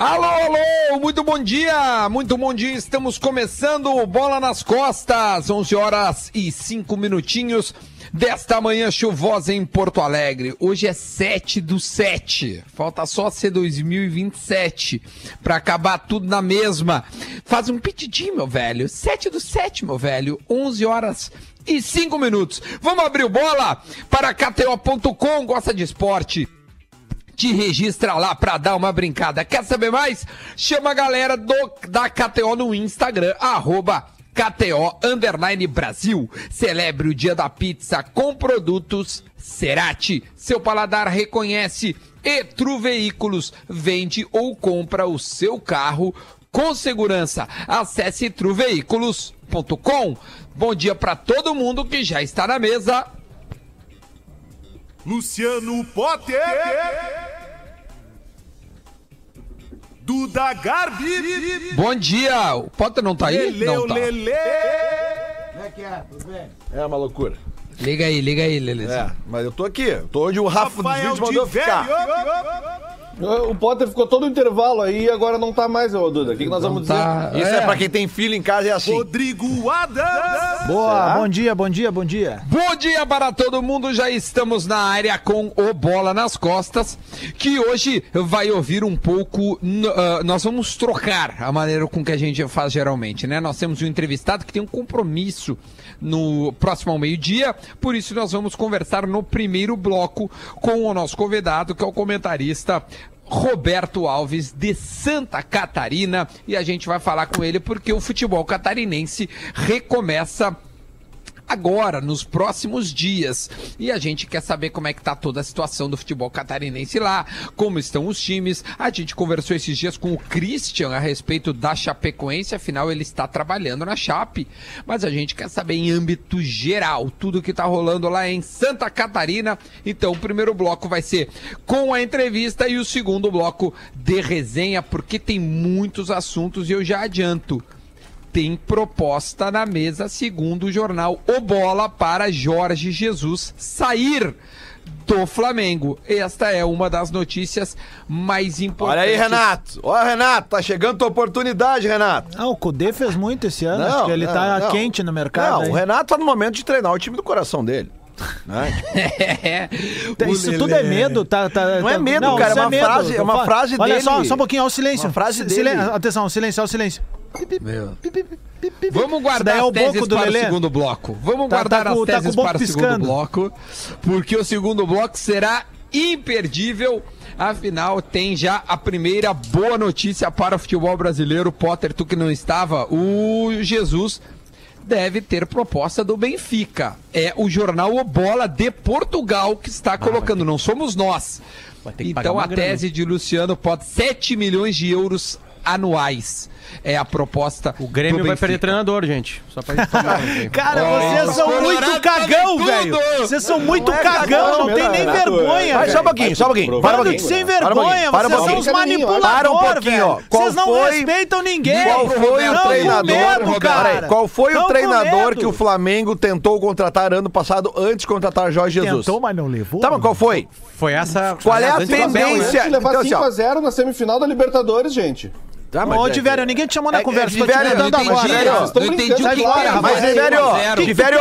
Alô, alô, muito bom dia, muito bom dia. Estamos começando Bola nas Costas, 11 horas e 5 minutinhos desta manhã chuvosa em Porto Alegre. Hoje é 7 do 7, falta só ser 2027 para acabar tudo na mesma. Faz um pitidinho, meu velho. 7 do 7, meu velho, 11 horas e 5 minutos. Vamos abrir o bola para KTO.com, gosta de esporte te registra lá pra dar uma brincada. Quer saber mais? Chama a galera do, da KTO no Instagram, arroba KTO Underline Brasil. Celebre o dia da pizza com produtos Cerati. Seu paladar reconhece e Tru Veículos vende ou compra o seu carro com segurança. Acesse truveículos.com. Bom dia para todo mundo que já está na mesa. Luciano Potter. Duda Garbi. Bom dia. O Potter não tá aí? Lele, não tá. Lele. Como é que é? Tudo bem? É uma loucura. Liga aí, liga aí, Lelezinho. É, mas eu tô aqui. Tô onde o Rafa dos Rafael vídeos mandou ficar. O Potter ficou todo o intervalo aí e agora não tá mais, ô Duda. O que, que nós vamos dizer? Tá, Isso é. pra quem tem filho em casa, é assim. Rodrigo Adams. Boa, bom dia, bom dia, bom dia. Bom dia para todo mundo, já estamos na área com o Bola nas Costas, que hoje vai ouvir um pouco, ah, nós vamos trocar a maneira com que a gente faz geralmente, né? Nós temos um entrevistado que tem um compromisso no próximo ao meio-dia, por isso nós vamos conversar no primeiro bloco com o nosso convidado, que é o comentarista Roberto Alves de Santa Catarina, e a gente vai falar com ele porque o futebol catarinense recomeça agora, nos próximos dias. E a gente quer saber como é que tá toda a situação do futebol catarinense lá, como estão os times. A gente conversou esses dias com o Christian a respeito da Chapecoense, afinal ele está trabalhando na Chape, mas a gente quer saber em âmbito geral, tudo que tá rolando lá em Santa Catarina. Então, o primeiro bloco vai ser com a entrevista e o segundo bloco de resenha, porque tem muitos assuntos e eu já adianto tem proposta na mesa, segundo o jornal O Bola, para Jorge Jesus sair do Flamengo. Esta é uma das notícias mais Olha importantes. aí, Renato. Olha, Renato, tá chegando tua oportunidade, Renato. Ah, o Cudê fez muito esse ano, acho que ele não, tá não. quente no mercado. Não, aí. o Renato tá no momento de treinar o time do coração dele. Né? É. Isso tudo é medo, tá? tá Não é tá- medo, cara, isso é uma frase- é uma frase Olha dele. só, só um pouquinho, ó, o silêncio. Uma frase dele. Atenção, silêncio, ó, o silêncio. Meu. Vamos guardar é as o teses para Lelê. o segundo bloco. Vamos Tá- guardar tá com- as tá teses para o segundo bloco, porque o segundo bloco será imperdível. Afinal, tem já a primeira boa notícia para o futebol brasileiro. Potter, tu que não estava, o Jesus deve ter proposta do Benfica. É o jornal O Bola de Portugal que está colocando, não somos nós. Então a grana. tese de Luciano pode 7 milhões de euros anuais. É a proposta. O Grêmio vai perder treinador, gente. Só pra gente. Cara, Ó, vocês os são muito cagão, fazem velho. Vocês são muito é cagão, cagão, não tem nem vergonha, Vai, velho. só um pouquinho, só um pouquinho. Para um pouquinho. de sem vergonha, para vocês são um manipuladores, pouquinho, ó. velho. Qual Vocês não foi- respeitam ninguém. Qual foi Não o treinador? cara. qual foi Não o treinador que o Flamengo tentou contratar ano passado antes de contratar Jorge Jesus? Tentou, mas não levou. Tá, mas qual foi? Foi essa. Qual é a né? tendência? Se levar Então, assim. 5x0 na semifinal da Libertadores, gente. Tá, Ô, é- Tiverio, ninguém te chamou na é- conversa, é, tô te Tiverio, mandando não entendi, agora. Não estão entendi o que é, rapaz. Mas, vai, zero. Tiverio,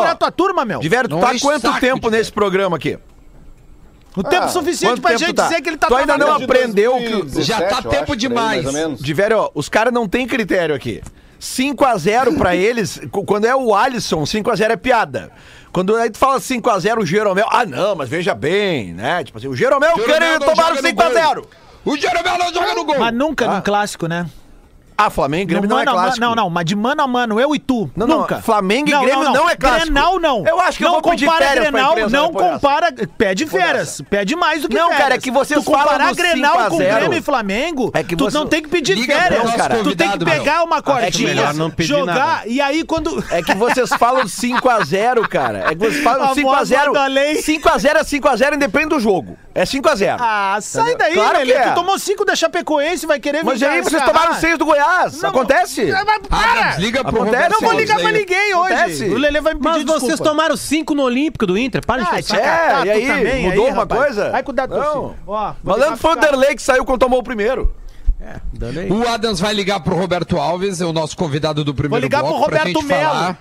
Vai tua turma, meu. Tiverio, tu tá quanto tempo nesse programa aqui? O tempo Ah, suficiente pra tempo gente tá? dizer que ele tá Tu ainda não aprendeu que- 2017, Já tá tempo acho, demais. Tiverio, os caras não têm critério aqui. 5x0 pra eles, quando é o Alisson, 5x0 é piada. Quando aí tu fala 5x0 o Jeromel, ah não, mas veja bem, né? Tipo assim, o Jeromel, Jeromel não tomar no 5x0. O Jeromel não joga no gol. Mas nunca Ah. num clássico, né? Ah, Flamengo e Grêmio No não é a mano- clássico. Não, não, mas de mano a mano, eu e tu. Não, não, nunca. Flamengo e Grêmio não é clássico. Grenal não. Eu acho que eu não vou pedir compara férias Grenal, imprensa não compara. Pede férias. Pede mais do que Não, férias. cara, é que vocês tu comparar Grenal 5 a com 0. Grêmio e Flamengo, É que tu não tem que pedir férias. cara. Tu tem que pegar uma cordinha, não pedir jogar, nada. e aí quando... É que vocês falam 5x0, cara. É que vocês falam A voz do 5x0. além. 5x0 é 5x0 independe do jogo. É 5x0. Ah, sai daí, Claro é. Tu tomou cinco da Chapecoense, vai querer Mas aí vocês tomaram 6 do Goiás. Não, Acontece? Ah, mas Ah, para! desliga pro Acontece. Não vou ligar pra ninguém hoje. Acontece. O Lelê vai me pedir Mas vocês desculpa. tomaram cinco no Olímpico do Inter. Para de Ah. É, tá, e tu aí, também mudou aí, uma rapaz. coisa? Vai cuidar do teu Não. filho. Ó, vou Malandro deixar foi o Derlei que saiu quando tomou o primeiro. É, dando aí. O Adams vai ligar pro Roberto Alves, é o nosso convidado do primeiro ligar bloco, pro pra Roberto gente Melo. falar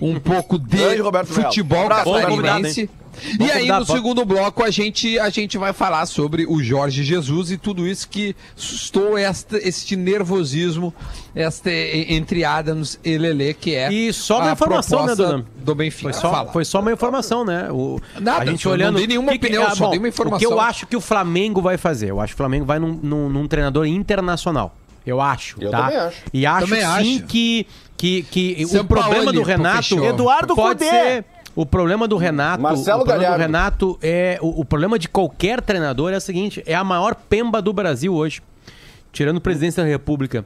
um pouco de Grande Melo. futebol convidado, catarinense. E aí, no segundo bloco, a gente, a gente vai falar sobre o Jorge Jesus e tudo isso que sustou esta, este nervosismo esta, entre Adams e Lelê, que é E só uma a informação, né, Dona? do Benfica. Foi só, Fala. foi só uma informação, né? O, Nada, a gente eu não olhando. dei nenhuma que que- opinião, ah, só bom, dei uma O que informação. eu acho que o Flamengo vai fazer? Eu acho que o Flamengo vai num, num- num treinador internacional. Eu acho. Eu tá? também acho. E acho Também sim acho. que, que, que o problema do pô, Renato. fechou. Eduardo pode Cudê. O problema do Renato, Marcelo o problema do. Renato é o, o problema de qualquer treinador é o seguinte, é a maior pemba do Brasil hoje, tirando o presidente da República.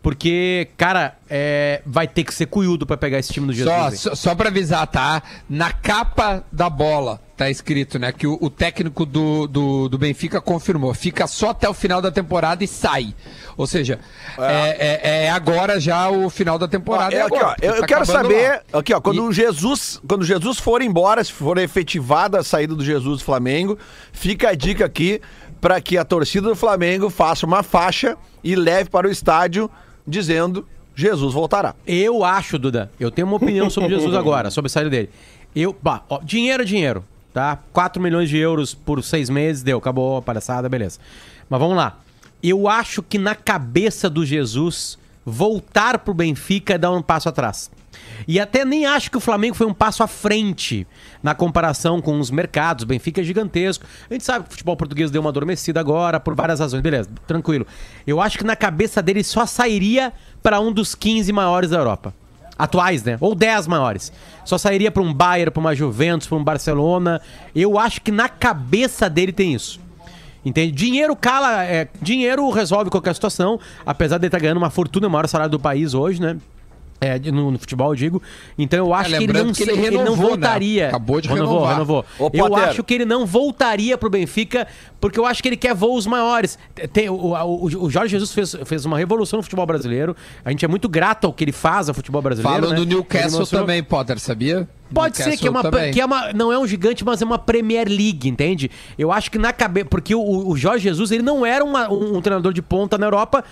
Porque, cara, é, vai ter que ser cuiudo pra pegar esse time do Jesus. Só, hein? só, só pra avisar, tá? Na capa da bola tá escrito, né? Que o, o técnico do, do, do Benfica confirmou. Fica só até o final da temporada e sai. Ou seja, é, é- é agora já o final da temporada. É, é aqui, ó, agora, eu, tá eu quero saber, lá. aqui, ó, quando E- Jesus, quando Jesus for embora, se for efetivada a saída do Jesus do Flamengo, fica a dica aqui para que a torcida do Flamengo faça uma faixa e leve para o estádio dizendo Jesus voltará. Eu acho, Duda, eu tenho uma opinião sobre Jesus agora, sobre a saída dele. Eu, bah, ó, dinheiro é dinheiro, tá? 4 milhões de euros por seis meses, deu, acabou a palhaçada, beleza. Mas vamos lá. Eu acho que na cabeça do Jesus, voltar pro Benfica é dar um passo atrás. E até nem acho que o Flamengo foi um passo à frente na comparação com os mercados. O Benfica é gigantesco. A gente sabe que o futebol português deu uma adormecida agora, por várias razões. Beleza, tranquilo. Eu acho que na cabeça dele só sairia para um dos 15 maiores da Europa. Atuais, né? Ou 10 maiores. Só sairia para um Bayern, para uma Juventus, para um Barcelona. Eu acho que na cabeça dele tem isso. Entende? Dinheiro cala, é, dinheiro resolve qualquer situação, apesar de ele estar ganhando uma fortuna, o maior salário do país hoje, né? É, no, no futebol, eu digo. Então eu acho que ele não, que ele se- ele não renovou, né? voltaria. Acabou de renovou, renovar. renovou. Ô, Eu acho que ele não voltaria pro Benfica, porque eu acho que ele quer voos maiores. Tem, o, o- o Jorge Jesus fez, fez uma revolução no futebol brasileiro. A gente é muito grato ao que ele faz ao futebol brasileiro. Falam né? do Newcastle mostrou- também, Potter, sabia? Pode ser que é, uma, Newcastle que é uma. Não é um gigante, mas é uma Premier League, entende? Eu acho que na cabeça. Porque o, o Jorge Jesus, ele não era uma- um, um treinador de ponta na Europa.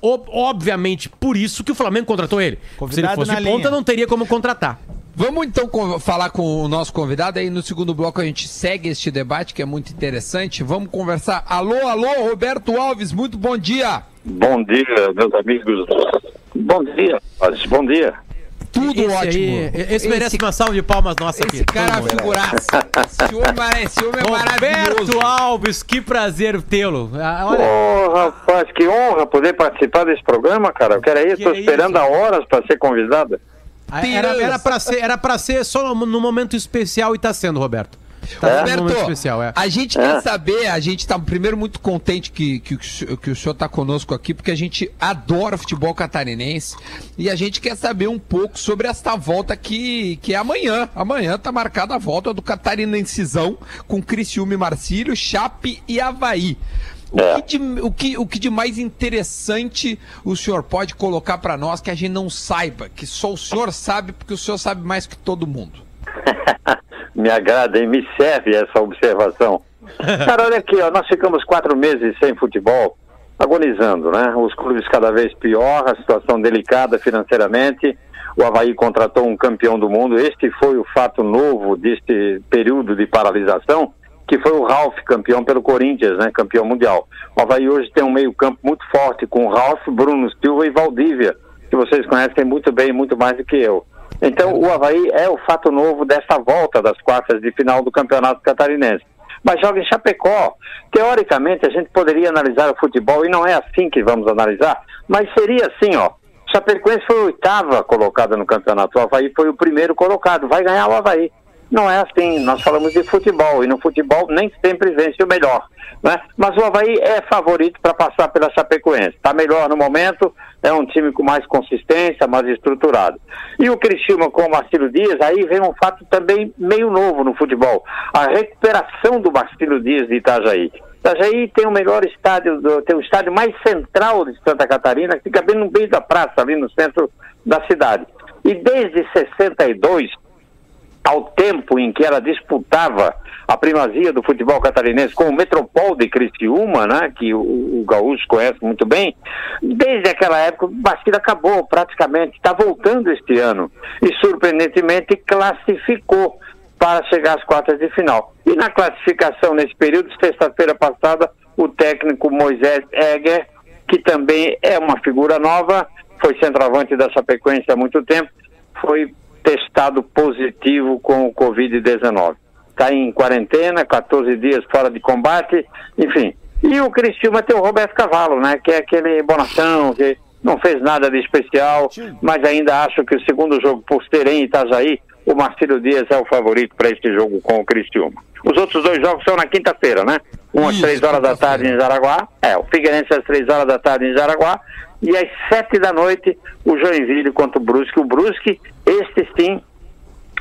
Ob- obviamente, por isso que o Flamengo contratou ele. Se ele Convidado fosse na de ponta, não teria como contratar. Vamos então falar com o nosso convidado. Aí no segundo bloco a gente segue este debate que é muito interessante. Vamos conversar. Alô, alô, Roberto Alves, muito bom dia. Bom dia, meus amigos. Bom dia, bom dia. Tudo esse ótimo. Aí, esse, merece uma salva de palmas nossa aqui. Esse cara é figuraça. Esse homem, esse homem é maravilhoso. Roberto Alves, que prazer tê-lo. Ah, Ô, Olha, rapaz, que honra poder participar desse programa, cara. Eu quero aí, Que estou é esperando isso? há horas para ser convidada. era, era, pra ser, era pra ser só no, no momento especial e tá sendo, Roberto. Tá um momento Roberto, especial, é. a gente É. quer saber, a gente tá primeiro muito contente que, que, o senhor- que o senhor tá conosco aqui, porque a gente adora futebol catarinense e a gente quer saber um pouco sobre esta volta que, que é amanhã. Amanhã tá marcada a volta do catarinensizão com Criciúma e Marcílio, Chape e Havaí. O, É. que de, o, que, o que de mais interessante o senhor pode colocar para nós que a gente não saiba, que só o senhor sabe, porque o senhor sabe mais que todo mundo? Me agrada e me serve essa observação. Cara, olha aqui, ó, nós ficamos quatro meses sem futebol, agonizando, né? Os clubes cada vez pior, a situação delicada financeiramente. O Havaí contratou um campeão do mundo. Este foi o fato novo deste período de paralisação, que foi o Ralf, campeão pelo Corinthians, né? Campeão mundial. O Havaí hoje tem um meio-campo muito forte com o Ralf, Bruno Silva e Valdívia, que vocês conhecem muito bem, muito mais do que eu. Então, o Havaí é o fato novo dessa volta das quartas de final do Campeonato Catarinense. Mas joga em Chapecó. Teoricamente, a gente poderia analisar o futebol, e não é assim que vamos analisar, mas seria assim, ó. Chapecoense foi a oitava colocada no campeonato, o Havaí foi o primeiro colocado, vai ganhar o Havaí. Não é assim, nós falamos de futebol, e no futebol nem sempre vence o melhor. Né? Mas o Havaí é favorito para passar pela Chapecoense. Está melhor no momento, é um time com mais consistência, mais estruturado. E o Criciúma com o Marcelo Dias, aí vem um fato também meio novo no futebol. A recuperação do Marcelo Dias de Itajaí. Itajaí tem o melhor estádio, tem o estádio mais central de Santa Catarina, que fica bem no meio da praça, ali no centro da cidade. E desde 62, ao tempo em que ela disputava a primazia do futebol catarinense com o Metropol de Criciúma, né, que o, o Gaúcho conhece muito bem, desde aquela época o Bastida acabou praticamente, está voltando este ano e surpreendentemente classificou para chegar às quartas de final. E na classificação nesse período, sexta-feira passada, o técnico Moisés Egger, que também é uma figura nova, foi centroavante da Chapecoense há muito tempo, foi testado positivo com o Covid-19. Está em quarentena, 14 dias fora de combate, enfim. E o Criciúma tem o Roberto Cavalo, né? Que é aquele bonação, que não fez nada de especial, mas ainda acho que o segundo jogo, por serem em Itajaí, o Marcelo Dias é o favorito para esse jogo com o Criciúma. Os outros dois jogos são na quinta-feira, né? Um às três horas da tarde em Jaraguá, é, o Figueirense às três horas da tarde em Jaraguá, e às sete da noite o Joinville contra o Brusque. O Brusque, este sim,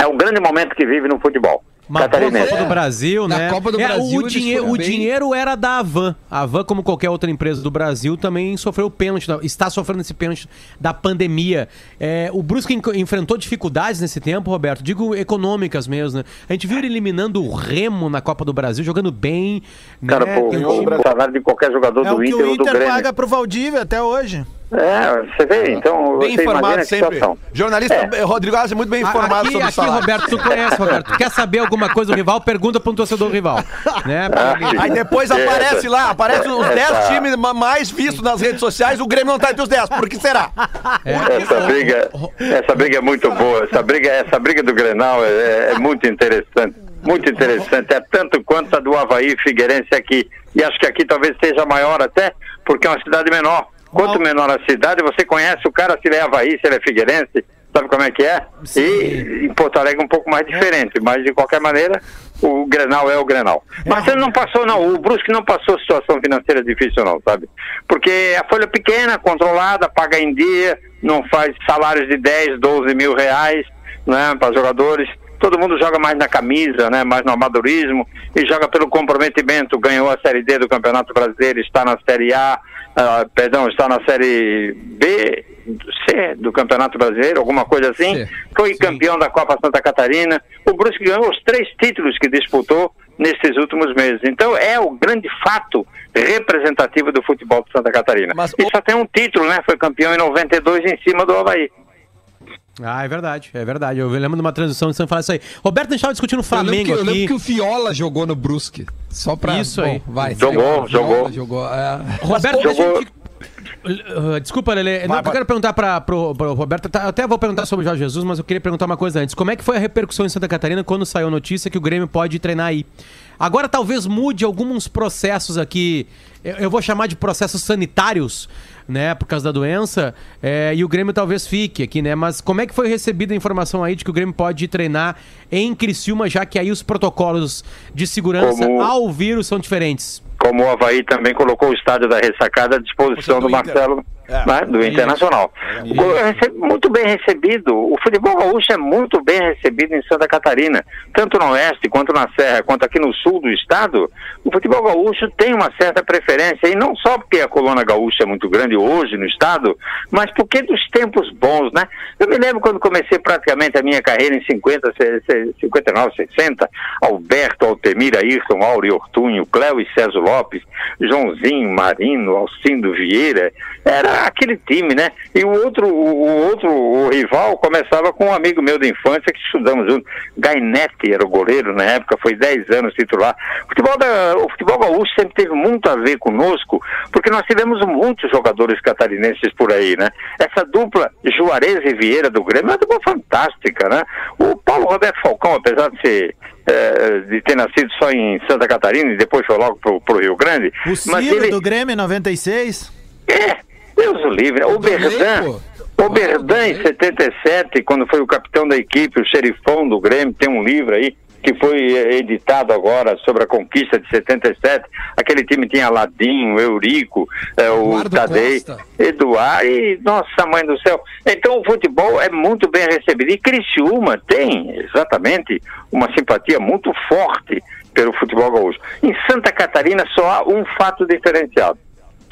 é o grande momento que vive no futebol Uma catarinense. Copa do Brasil, Na né? Copa do É, Brasil o, eles dinhe- foram o bem. dinheiro era da Avan. A Avan, como qualquer outra empresa do Brasil, também sofreu o pênalti, da- está sofrendo esse pênalti da pandemia. É, o Brusque en- enfrentou dificuldades nesse tempo, Roberto, digo econômicas mesmo, né? A gente viu ele eliminando o Remo na Copa do Brasil, jogando bem. Cara, pô, Tem um o time- salário de qualquer jogador É o do Inter o ou do Inter Grêmio. paga pro Valdívia até hoje. É, você vê, então Bem informado sempre. situação. Jornalista É. Rodrigo Alves é muito bem informado aqui, sobre o aqui, salário. Roberto, tu conhece, Roberto. Tu quer saber alguma coisa do rival? Pergunta para um torcedor rival. Né? Ah, Aí depois É, aparece lá, aparece os essa- 10 times ma- mais vistos nas redes sociais, o Grêmio não tá entre os 10. Por que será? Essa briga, essa briga é muito boa. Essa briga, essa briga do Grenal é, é muito interessante. Muito interessante. É tanto quanto a do Havaí Figueirense aqui. E acho que aqui talvez seja maior até, porque é uma cidade menor. Quanto menor a cidade, você conhece o cara se ele é Havaí, se ele é Figueirense, sabe como é que é? E em Porto Alegre é um pouco mais diferente, mas de qualquer maneira, o Grenal é o Grenal. Mas ele não passou, não. O Brusque não passou situação financeira difícil, não, sabe? Porque a folha pequena, controlada, paga em dia, não faz salários de 10, 12 mil reais, né, para jogadores. Todo mundo joga mais na camisa, né, mais no amadorismo e joga pelo comprometimento. Ganhou a Série D do Campeonato Brasileiro, está na Série A, ah, perdão, está na Série B, C do Campeonato Brasileiro, alguma coisa assim. C. Foi campeão da Copa Santa Catarina. O Brusque ganhou os três títulos que disputou nesses últimos meses. Então é o grande fato representativo do futebol de Santa Catarina. Mas e só tem um título, né? Foi campeão em 92 em cima do Havaí. Ah, é verdade, é verdade. Eu lembro de uma transição que você falar isso aí. Roberto, a gente estava discutindo o Eu lembro, que, Flamengo eu lembro aqui. que o Fiola jogou no Brusque. Só pra. Isso aí. vai. Jogou, segue. Fiola jogou. jogou é. Roberto, Jogou- a gente... Uh, Desculpa, Lele. Não, eu quero perguntar para pro, pro Roberto. tá, Até vou perguntar sobre o Jorge Jesus, mas eu queria perguntar uma coisa antes. Como é que foi a repercussão em Santa Catarina quando saiu a notícia que o Grêmio pode treinar aí? Agora talvez mude alguns processos aqui. Eu, eu vou chamar de processos sanitários, né? Por causa da doença. é, e o Grêmio talvez fique aqui, né? Mas como é que foi recebida a informação aí de que o Grêmio pode treinar em Criciúma, já que aí os protocolos de segurança Como- ao vírus são diferentes? Como o Havaí também colocou o estádio da ressacada à disposição Do do, Inter. Marcelo, É. né, do Internacional. O- é rece- Muito bem recebido. O futebol gaúcho é muito bem recebido em Santa Catarina, tanto no oeste quanto na serra, quanto aqui no sul do estado. O futebol gaúcho tem uma certa preferência, e não só porque a coluna gaúcha é muito grande hoje no estado, mas porque dos tempos bons, né? Eu me lembro quando comecei praticamente a minha carreira em 50, se- se- 59, 60, Alberto, Altemir, Ayrton, Auri, Ortunho, Cléo e César Lopes, Joãozinho, Marino, Alcindo Vieira, era aquele time, né? E o outro, o, outro o rival começava com um amigo meu da infância que estudamos junto, Gainete era o goleiro na época, foi 10 anos titular. O futebol, da, o futebol gaúcho sempre teve muito a ver conosco, porque nós tivemos muitos jogadores catarinenses por aí, né? Essa dupla Juarez e Vieira do Grêmio é uma dupla fantástica, né? O Paulo Roberto Falcão, apesar de ser eh, de ter nascido só em Santa Catarina e depois foi logo pro, pro Rio Grande, O Ciro ele do Grêmio em 96. é, Deus o livre. O Berdan, o Berdan em 77, quando foi o capitão da equipe, o xerifão do Grêmio, tem um livro aí que foi eh, editado agora sobre a conquista de 77. Aquele time tinha Ladinho, Eurico, eh, o Eduardo Tadei, Costa. Eduardo, e nossa mãe do céu. Então o futebol é muito bem recebido. E Criciúma tem exatamente uma simpatia muito forte pelo futebol gaúcho. Em Santa Catarina só há um fato diferenciado.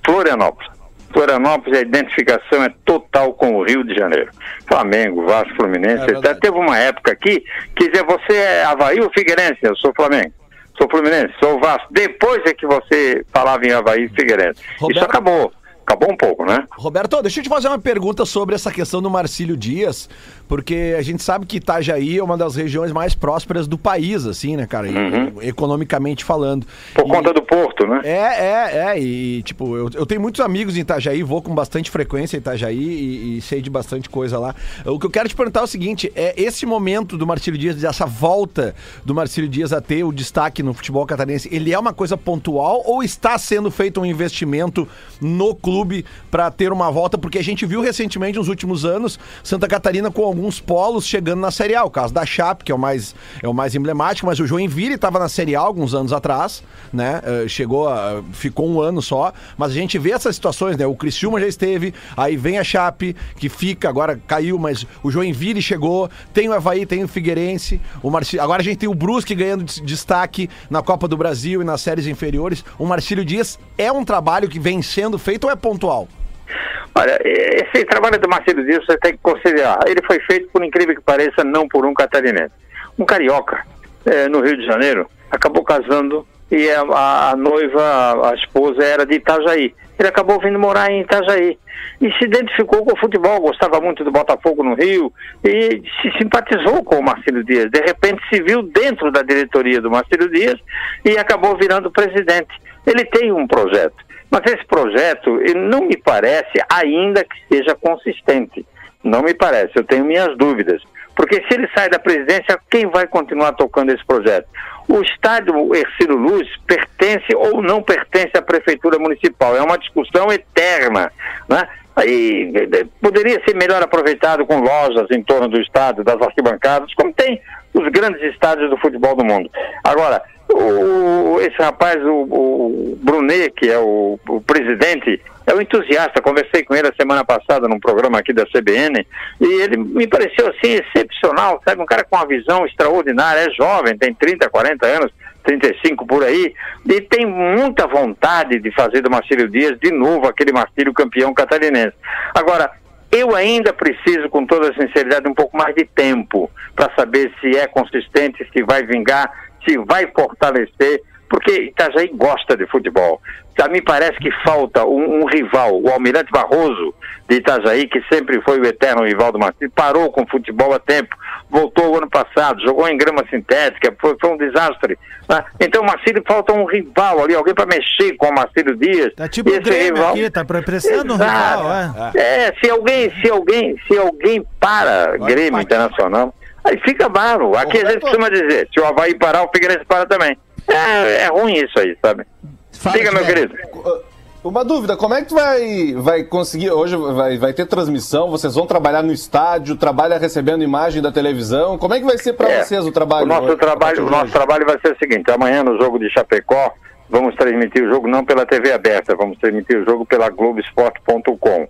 Florianópolis. Florianópolis, a identificação é total com o Rio de Janeiro. Flamengo, Vasco, Fluminense. É verdade. Teve uma época aqui que dizia, você é Havaí ou Figueirense? Eu sou Flamengo. sou Fluminense, sou Vasco. Depois é que você falava em Havaí e Figueirense. Isso Roberto- acabou. Acabou um pouco, né? Roberto, deixa eu te fazer uma pergunta sobre essa questão do Marcílio Dias, porque a gente sabe que Itajaí é uma das regiões mais prósperas do país, assim, né, cara? E- Economicamente falando. Por E- conta do Porto, né? É, é, é. E, tipo, eu, eu tenho muitos amigos em Itajaí, vou com bastante frequência em Itajaí e, e sei de bastante coisa lá. O que eu quero te perguntar é o seguinte: é esse momento do Marcílio Dias, dessa volta do Marcílio Dias a ter o destaque no futebol catarinense, ele é uma coisa pontual ou está sendo feito um investimento no clube para ter uma volta? Porque a gente viu recentemente, nos últimos anos, Santa Catarina com alguns polos chegando na Série A. O caso da Chape, que é o mais, é o mais emblemático, mas o Joinville estava na Série A alguns anos atrás, né? Eh, chegou, a, ficou um ano só, mas a gente vê essas situações, né? O Criciúma já esteve, aí vem a Chape, que fica, agora caiu, mas o Joinville chegou, tem o Havaí, tem o Figueirense, o Marci... agora a gente tem o Brusque ganhando des- destaque na Copa do Brasil e nas séries inferiores. O Marcílio Dias é um trabalho que vem sendo feito ou é pontual? Olha, esse trabalho do Marcelo Dias você tem que considerar. Ele foi feito, por incrível que pareça, não por um catarinense. Um carioca, eh, no Rio de Janeiro, acabou casando e a, a noiva, a esposa, era de Itajaí. Ele acabou vindo morar em Itajaí. E se identificou com o futebol, gostava muito do Botafogo no Rio e se simpatizou com o Marcelo Dias. De repente se viu dentro da diretoria do Marcelo Dias e acabou virando presidente. Ele tem um projeto. Mas esse projeto não me parece ainda que seja consistente. Não me parece, eu tenho minhas dúvidas. Porque se ele sai da presidência, quem vai continuar tocando esse projeto? O estádio Ercílio Luz pertence ou não pertence à prefeitura municipal? É uma discussão eterna. Né? Aí poderia ser melhor aproveitado com lojas em torno do estádio, das arquibancadas, como tem os grandes estádios do futebol do mundo. Agora, o, esse rapaz, o, o Brunet, que é o, o presidente, é um entusiasta. Conversei com ele a semana passada num programa aqui da CBN e ele me pareceu assim excepcional, sabe? Um cara com uma visão extraordinária, é jovem, tem 30, 40 anos, 35 por aí, e tem muita vontade de fazer do Marcílio Dias de novo aquele Marcílio campeão catarinense. Agora, eu ainda preciso, com toda sinceridade, um pouco mais de tempo para saber se é consistente, se vai vingar, vai fortalecer, porque Itajaí gosta de futebol. A mim parece que falta um, um rival, o Almirante Barroso de Itajaí, que sempre foi o eterno rival do Marcílio, parou com o futebol há tempo, voltou o ano passado, jogou em grama sintética, foi, foi um desastre. né? Então o Marcílio falta um rival ali, alguém para mexer com o Marcílio Dias. Tá tipo o Esse Grêmio aqui, tá precisando um rival, é. É, se alguém, se alguém, se alguém para Grêmio Internacional, aí fica bravo. Aqui a gente costuma dizer, se o Havaí parar, o Figueirense para também. É, é ruim isso aí, sabe? Fala, Diga, meu querido. Uma dúvida, como é que tu vai, vai conseguir, hoje vai, vai ter transmissão, vocês vão trabalhar no estádio, trabalha recebendo imagem da televisão, como é que vai ser para É, vocês o trabalho? O nosso trabalho, o nosso trabalho vai ser o seguinte: amanhã no jogo de Chapecó vamos transmitir o jogo não pela TV aberta, vamos transmitir o jogo pela Globoesporte.com,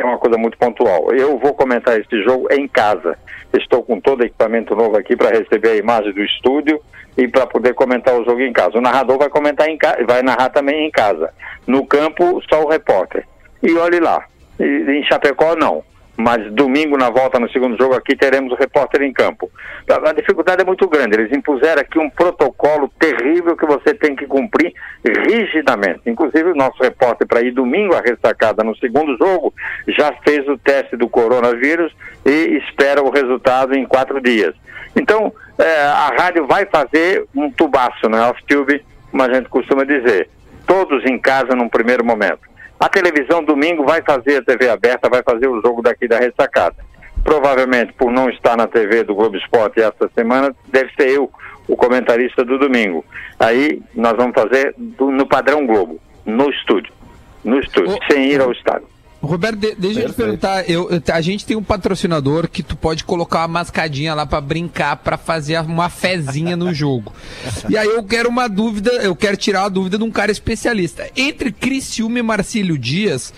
é uma coisa muito pontual. Eu vou comentar esse jogo em casa. Estou com todo equipamento novo aqui para receber a imagem do estúdio e para poder comentar o jogo em casa. O narrador vai comentar em casa, vai narrar também em casa. No campo só o repórter. E olhe lá, em Chapecó não. Mas domingo, na volta no segundo jogo, aqui teremos o repórter em campo. A, a dificuldade é muito grande. Eles impuseram aqui um protocolo terrível que você tem que cumprir rigidamente. Inclusive, o nosso repórter, para ir domingo à ressacada no segundo jogo, já fez o teste do coronavírus e espera o resultado em quatro dias. Então, eh, a rádio vai fazer um tubaço, né? Off-tube, como a gente costuma dizer. Todos em casa num primeiro momento. A televisão domingo vai fazer a TV aberta, vai fazer o jogo daqui da ressacada. Provavelmente, por não estar na TV do Globo Esporte esta semana, deve ser eu o comentarista do domingo. Aí nós vamos fazer do- no padrão Globo, no estúdio. No estúdio, Ô, sem ir ao estádio. Roberto, de- deixa eu te perguntar, eu, eu- a gente tem um patrocinador que tu pode colocar uma mascadinha lá pra brincar, pra fazer uma fezinha no jogo. E aí eu quero uma dúvida, eu quero tirar a dúvida de um cara especialista. Entre Criciúma e Marcílio Dias,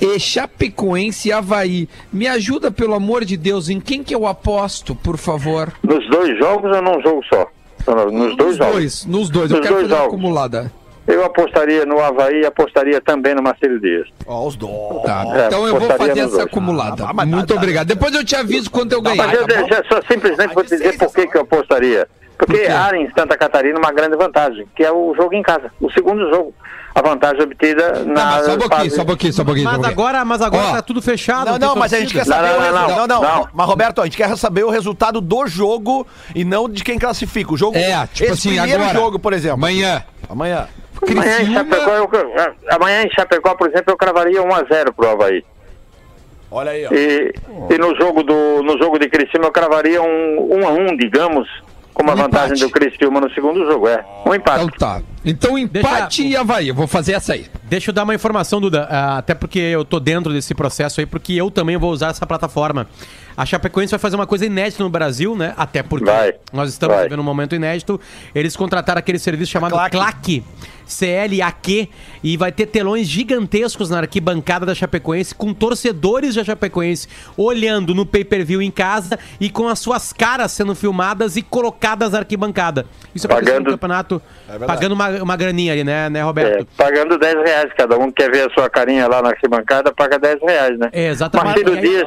e Chapecoense e Havaí, me ajuda, pelo amor de Deus, em quem que eu aposto, por favor? Nos dois jogos ou num jogo só? Não, Nos dois nos jogos. dois, nos dois, eu Nos quero dois fazer uma jogos. acumulada. Eu apostaria no Havaí e apostaria também no Marcelo Dias. Ó, os dois. Tá, É, então eu vou fazer essa dois. acumulada. Ah, mas Muito tá- tá- obrigado. Depois eu te aviso quanto eu ganhei. Mas eu tá já só simplesmente vou te dizer por que que eu apostaria. Porque quê? há em Santa Catarina uma grande vantagem, que é o jogo em casa. O segundo jogo, a vantagem obtida Não, na mas só um pouquinho, fase- só um pouquinho, só um pouquinho. Mas pouquinho. agora, mas agora Ó, tá tudo fechado. Não, não, mas a gente quer saber Não, o não, resultado. Não, não, não, não. Mas, Roberto, a gente quer saber o resultado do jogo e não de quem classifica. O jogo. É, tipo esse assim, primeiro agora. jogo, por exemplo. Amanhã. Amanhã. Amanhã em, Chapecó, eu, amanhã em Chapecó, por exemplo, eu cravaria 1x0 pro Havaí. Olha aí, ó. E, e no jogo do no jogo de Criciúma eu cravaria um 1 a 1 digamos, com uma Um vantagem empate. do Criciúma no segundo jogo, é. Um empate. Então tá. Então empate Deixa- e Havaí. Eu vou fazer essa aí. Deixa eu dar uma informação, Duda, ah, até porque eu tô dentro desse processo aí, porque eu também vou usar essa plataforma. A Chapecoense vai fazer uma coisa inédita no Brasil, né? Até porque Vai, nós estamos vai. vivendo um momento inédito. Eles contrataram aquele serviço chamado Claque. CLAC, C-L-A-Q, e vai ter telões gigantescos na arquibancada da Chapecoense, com torcedores da Chapecoense olhando no pay-per-view em casa e com as suas caras sendo filmadas e colocadas na arquibancada. Isso é Pagando- campeonato, pagando uma, uma graninha ali, né, né É, Roberto? pagando 10 reais, cada um quer ver a sua carinha lá na arquibancada, paga 10 reais, né? É, exatamente. Marcelo Dias,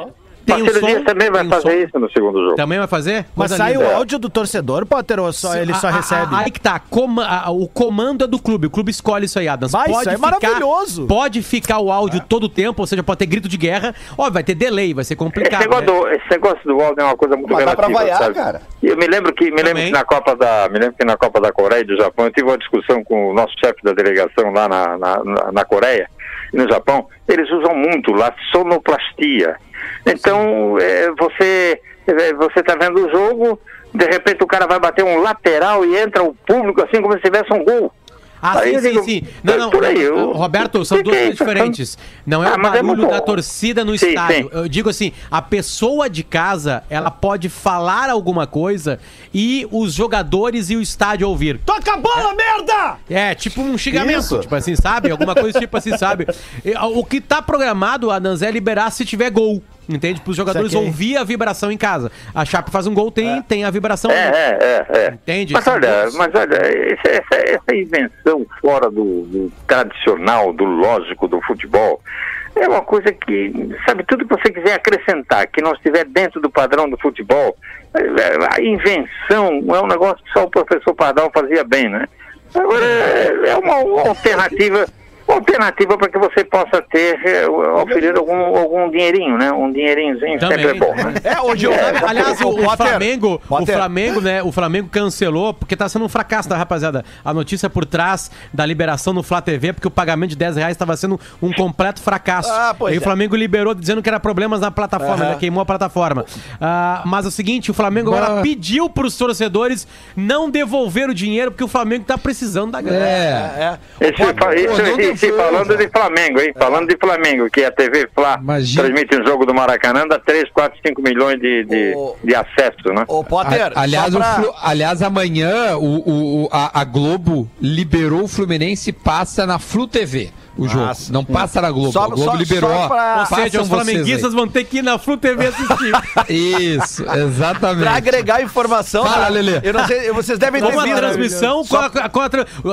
tem o som, também vai fazer som. isso no segundo jogo. Também vai fazer? Mas Coisa sai linda. o áudio do torcedor, Potter, ou só ele só A- a- recebe? a- aí que tá. coma- a- o comando é do clube. O clube escolhe isso aí, Adams. Vai, isso é maravilhoso. Pode ficar o áudio todo o tempo, ou seja, pode ter grito de guerra. Ó, vai ter delay, vai ser Esse complicado. negócio, né? do, esse negócio do áudio é uma coisa muito Mas dá pra relativa, vaiar, sabe? cara. Eu me lembro que me lembro que na Copa da me lembro que na Copa da Coreia e do Japão eu tive uma discussão com o nosso chefe da delegação lá na, na, na- na Coreia e no Japão eles usam muito lá sonoplastia. Então é, você é, você está vendo o jogo de repente o cara vai bater um lateral e entra o público assim como se tivesse um gol. Ah, Aí sim, sim, digo, sim. Não, não, por aí, eu- Roberto, são duas coisas diferentes. Não é Ah, o é barulho da torcida no Sim, estádio. sim. Eu digo assim, a pessoa de casa, ela pode falar alguma coisa e os jogadores e o estádio ouvir. Toca a bola, merda! É, tipo um xingamento, Isso. tipo assim, sabe? Alguma coisa tipo assim, sabe? E, a- O que tá programado, a é liberar se tiver gol. Entende? Para os jogadores Saquei. ouvir a vibração em casa. A Chape faz um gol, tem, tem a vibração. É, é, é, é. Entende? Mas São olha, mas olha, essa, essa- essa invenção fora do, do tradicional, do lógico do futebol, é uma coisa que, sabe, tudo que você quiser acrescentar, que não estiver dentro do padrão do futebol, é, é, a invenção é um negócio que só o professor Pardal fazia bem, né? Agora, é é uma alternativa. Alternativa para que você possa ter, é, oferir algum, algum dinheirinho, né? Um dinheirinhozinho Também. sempre é bom, né? É, hoje eu. Aliás, o, o Flamengo, o Flamengo, né? O Flamengo cancelou porque tá sendo um fracasso, tá, rapaziada? A notícia por trás da liberação no Flá TV, porque o pagamento de 10 reais estava sendo um completo fracasso. Ah, pois e o é. Flamengo liberou dizendo que era problemas na plataforma, Aham. né? queimou a plataforma. Ah, mas é o seguinte, o Flamengo agora Bah. pediu pros torcedores não devolver o dinheiro porque o Flamengo tá precisando da grana. É. É. Esse, isso, Pô, não esse devolva. falando de Flamengo, hein? Falando de Flamengo, que a TV Fla Imagina. transmite um jogo do Maracanã, dá 3, 4, 5 milhões de, de, Ô. de acesso, né? Ô, Potter, A- aliás, o pra- Flu- aliás, amanhã o, o- o- a, a Globo liberou o Fluminense e passa na Flu TV o jogo. Nossa. Não passa na Globo. Só- a Globo só- liberou. só pra- Ou seja, os flamenguistas vão ter que ir na Flu TV assistir. Isso, exatamente. Pra agregar informação. Fala, tá? Lelê. Eu não sei, vocês devem ter visto. transmissão, com a- com a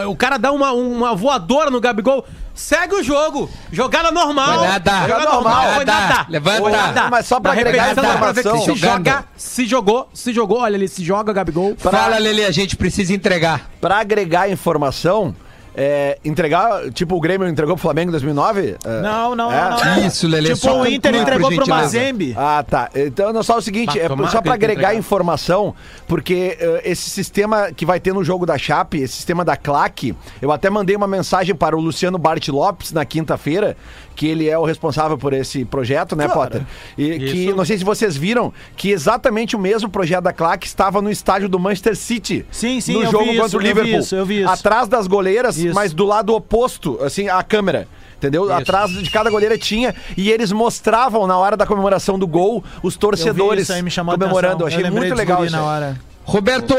o cara dá uma, uma voadora no Gabigol. Segue o jogo. Jogada normal. Vai nada. Jogada normal. normal. Foi Nada. Levanta. Foi nada. Mas só pra Na agregar pra que informação. Se joga, se jogou, se jogou. Olha, ele se joga, Gabigol. Fala, Lele, a gente precisa entregar. Pra agregar informação, é, entregar, tipo o Grêmio entregou pro Flamengo em 2009? É, Não, não, é? não, não. Isso, Lele. Tipo, o Inter entregou pro Mazembe. Ah, tá. Então, não, só o seguinte, é só tenha agregar informação, porque eh, esse sistema que vai ter no jogo da Chape, esse sistema da Claque, eu até mandei uma mensagem para o Luciano Bart Lopes na quinta-feira, que ele é o responsável por esse projeto, né, Potter? E que, Isso. não sei se vocês viram, que exatamente o mesmo projeto da Claque estava no estádio do Manchester City. Sim, sim, no eu jogo vi contra isso, o eu vi Liverpool. isso, eu vi isso. Atrás das goleiras, Isso. mas do lado oposto, assim, a câmera. Entendeu? Atrás de cada goleira tinha. E eles mostravam na hora da comemoração do gol os Eu vi torcedores isso comemorando. Achei muito legal isso. na aí. hora. Roberto,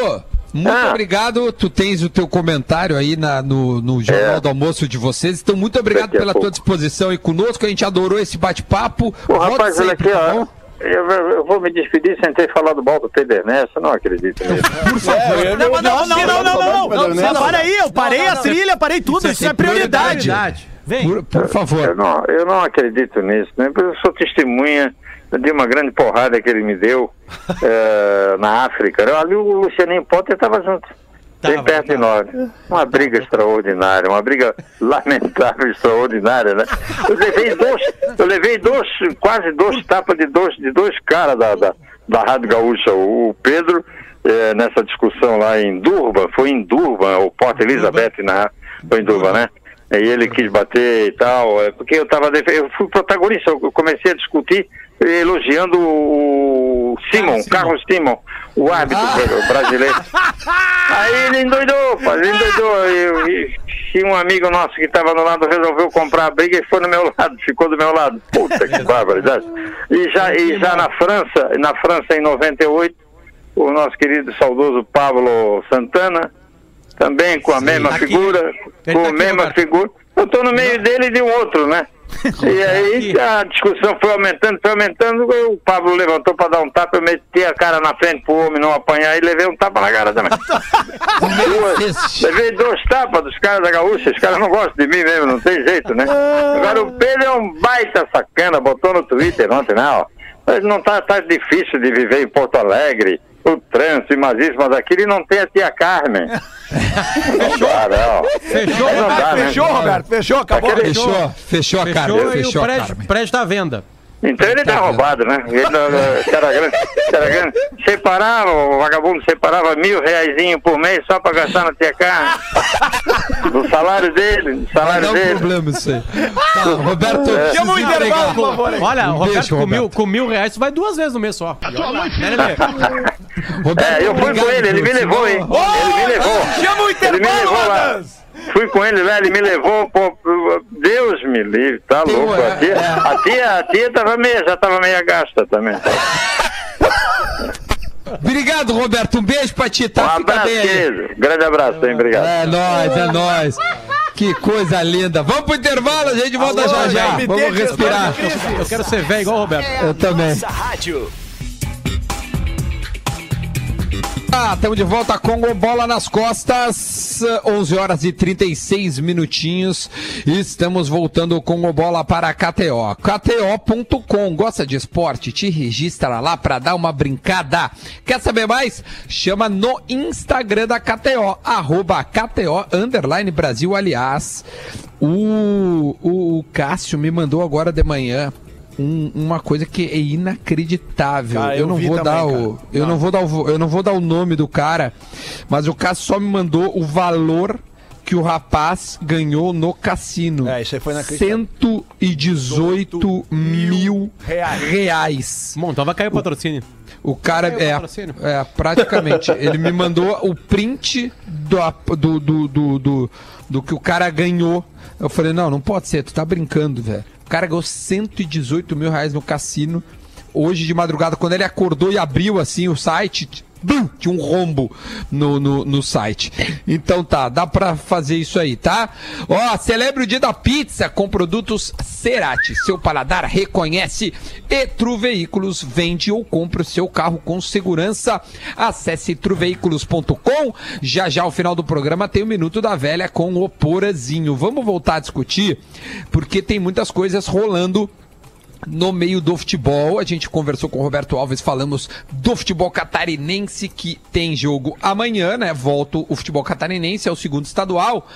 muito Ah. obrigado. Tu tens o teu comentário aí na- no, no Jornal É. do Almoço de vocês. Então, muito obrigado pela pouco. tua disposição aí conosco. A gente adorou esse bate-papo. Volte rapaz, olha aqui, tá ó. bom? Eu, eu vou me despedir sem ter falado mal do Pedro Ernesto, eu não acredito nisso. Por favor. eu- Não, não, não, não, não, não, não, não, Ernesto. para aí, eu parei a trilha, parei tudo, isso é sempre prioridade. prioridade. Vem. Por, por Eu favor. não, eu não acredito nisso, né? Eu sou testemunha de uma grande porrada que ele me deu eh, na África. Ali o Lucianinho Potter estava junto. bem Tava, perto de nós. Uma briga extraordinária, uma briga lamentável, extraordinária, né? Eu levei dois, eu levei dois, quase dois tapas de dois, de dois caras da, da, da Rádio Gaúcha. O Pedro, eh, nessa discussão lá em Durban, foi em Durban, o Porta Elizabeth, na, foi em Durban, né? E ele quis bater e tal, é, porque eu tava eu fui protagonista, eu comecei a discutir elogiando o Simon, Carlos Simon, o árbitro brasileiro. Aí ele endoidou, pá, ele endoidou. E, e, e um amigo nosso que estava no lado resolveu comprar a briga e foi no meu lado, ficou do meu lado. Puta que barbaridade. E já, e já na França, na França em 98, o nosso querido saudoso Pablo Santana, também com a mesma tá aqui. figura, Ele com tá a aqui, mesma figura. Eu estou no meio dele e de um outro, né? E aí a discussão foi aumentando, foi aumentando. O Pablo levantou para dar um tapa, eu meti a cara na frente pro homem não apanhar e levei um tapa na cara também. Duas, levei dois tapas dos caras da gaúcha, os caras não gostam de mim mesmo, não tem jeito, né? Agora o Pedro é um baita sacana, botou no Twitter ontem, né? ó. Mas não tá, tá difícil de viver em Porto Alegre, o trânsito, mas isso, mas aquilo, e não tem a tia Carmen. Não dá, não. Fechou, Não dá, né? Fechou, Roberto, fechou, acabou. Aquele- Fechou, fechou a cara. Fechou, e Fechou o a prédio, prédio tá à venda. Então ele tá roubado, né? Ele, não- não- cara grande, cara grande. Separava, o vagabundo separava mil reaisinho por mês só pra gastar na Carmen. Do salário dele, do salário dar um dele. problema isso aí. Tá, Roberto, É. Chama o intervalo, entregar. por favor. Olha, o Um Roberto, beijo, com, mil, Roberto. com mil reais, tu vai duas vezes no mês só. Roberto, É, eu fui com ele, ele me levou, hein? Senão- Ele me levou. Chama o Ele me intervalo, levou lá. Fui com ele lá, ele me levou, pô, Deus me livre, tá Tem louco. uma- A tia, é. a tia, a tia tava meio, já tava meio gasta também. Obrigado, Roberto. Um beijo pra ti, Um tá? Fica abraço, bem aí. querido. Grande abraço, hein? Obrigado. É nóis, é nóis. Que coisa linda. Vamos pro intervalo, a gente volta Alô, já já. Vamos respirar. Eu quero ser velho igual o Roberto. Eu também. Rádio. Ah, estamos de volta com o Bola nas Costas, 11 horas e 36 minutinhos. Estamos voltando com o Bola para a KTO. KTO.com. Gosta de esporte? Te registra lá para dar uma brincada. Quer saber mais? Chama no Instagram da KTO, arroba KTO Underline Brasil. Aliás, o, o, o Cássio me mandou agora de manhã. Um- uma coisa que é inacreditável. Cara, eu, eu não vou também, dar cara. o, eu não. vou dar o, eu não vou dar o nome do cara, mas o Cássio só me mandou o valor que o rapaz ganhou no cassino. É, isso aí foi inacreditável. 118 mil reais. reais. Bom, então vai cair o patrocínio. O cara o é, patrocínio. é praticamente. ele me mandou o print do, do, do, do, do, do que o cara ganhou. Eu falei, não, não pode ser, tu tá brincando, velho. O cara ganhou 118 mil reais no cassino. Hoje de madrugada, quando ele acordou e abriu assim o site, bum, tinha um rombo no, no, no site. Então tá, dá pra fazer isso aí, tá? Ó, celebre o dia da pizza com produtos Cerati. Seu paladar reconhece. Etru Veículos vende ou compra o seu carro com segurança. Acesse truveículos.com. Já já ao final do programa tem o Minuto da Velha com o Porazinho. Vamos voltar a discutir, porque tem muitas coisas rolando no meio do futebol. A gente conversou com o Roberto Alves, falamos do futebol catarinense que tem jogo amanhã, né? Volta o futebol catarinense, é o segundo estadual.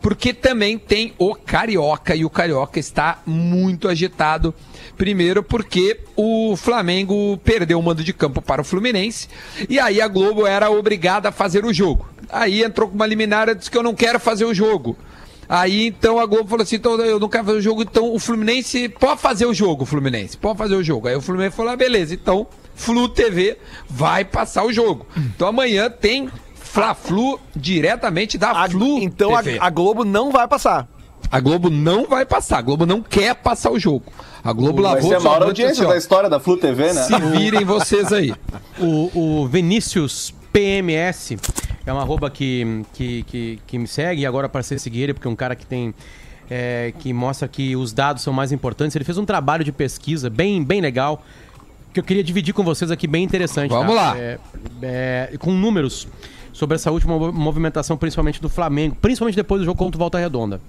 Porque também tem o Carioca e o Carioca está muito agitado. Primeiro porque o Flamengo perdeu o mando de campo para o Fluminense e aí a Globo era obrigada a fazer o jogo. Aí entrou com uma liminar e disse que eu não quero fazer o jogo. Aí então a Globo falou assim: então eu não quero fazer o jogo, então o Fluminense pode fazer o jogo, Fluminense, pode fazer o jogo. Aí o Fluminense falou: ah, beleza, então Flu TV vai passar o jogo. Então amanhã tem Fla-Flu diretamente da A- Flu então a, TV. a Globo não vai passar. A Globo não vai passar, a Globo não quer passar o jogo. A Globo Vai lavou ser a maior audiência ó, da história da Flu TV, né? Se virem vocês aí. O, o Vinícius PMS é uma arroba que, que, que, que me segue e agora para ser seguir ele, porque é um cara que tem. é, que mostra que os dados são mais importantes. Ele fez um trabalho de pesquisa bem, bem legal que eu queria dividir com vocês aqui, bem interessante. Vamos tá? lá. É, é, com números sobre essa última mov- movimentação, principalmente do Flamengo, principalmente depois do jogo contra o Volta Redonda.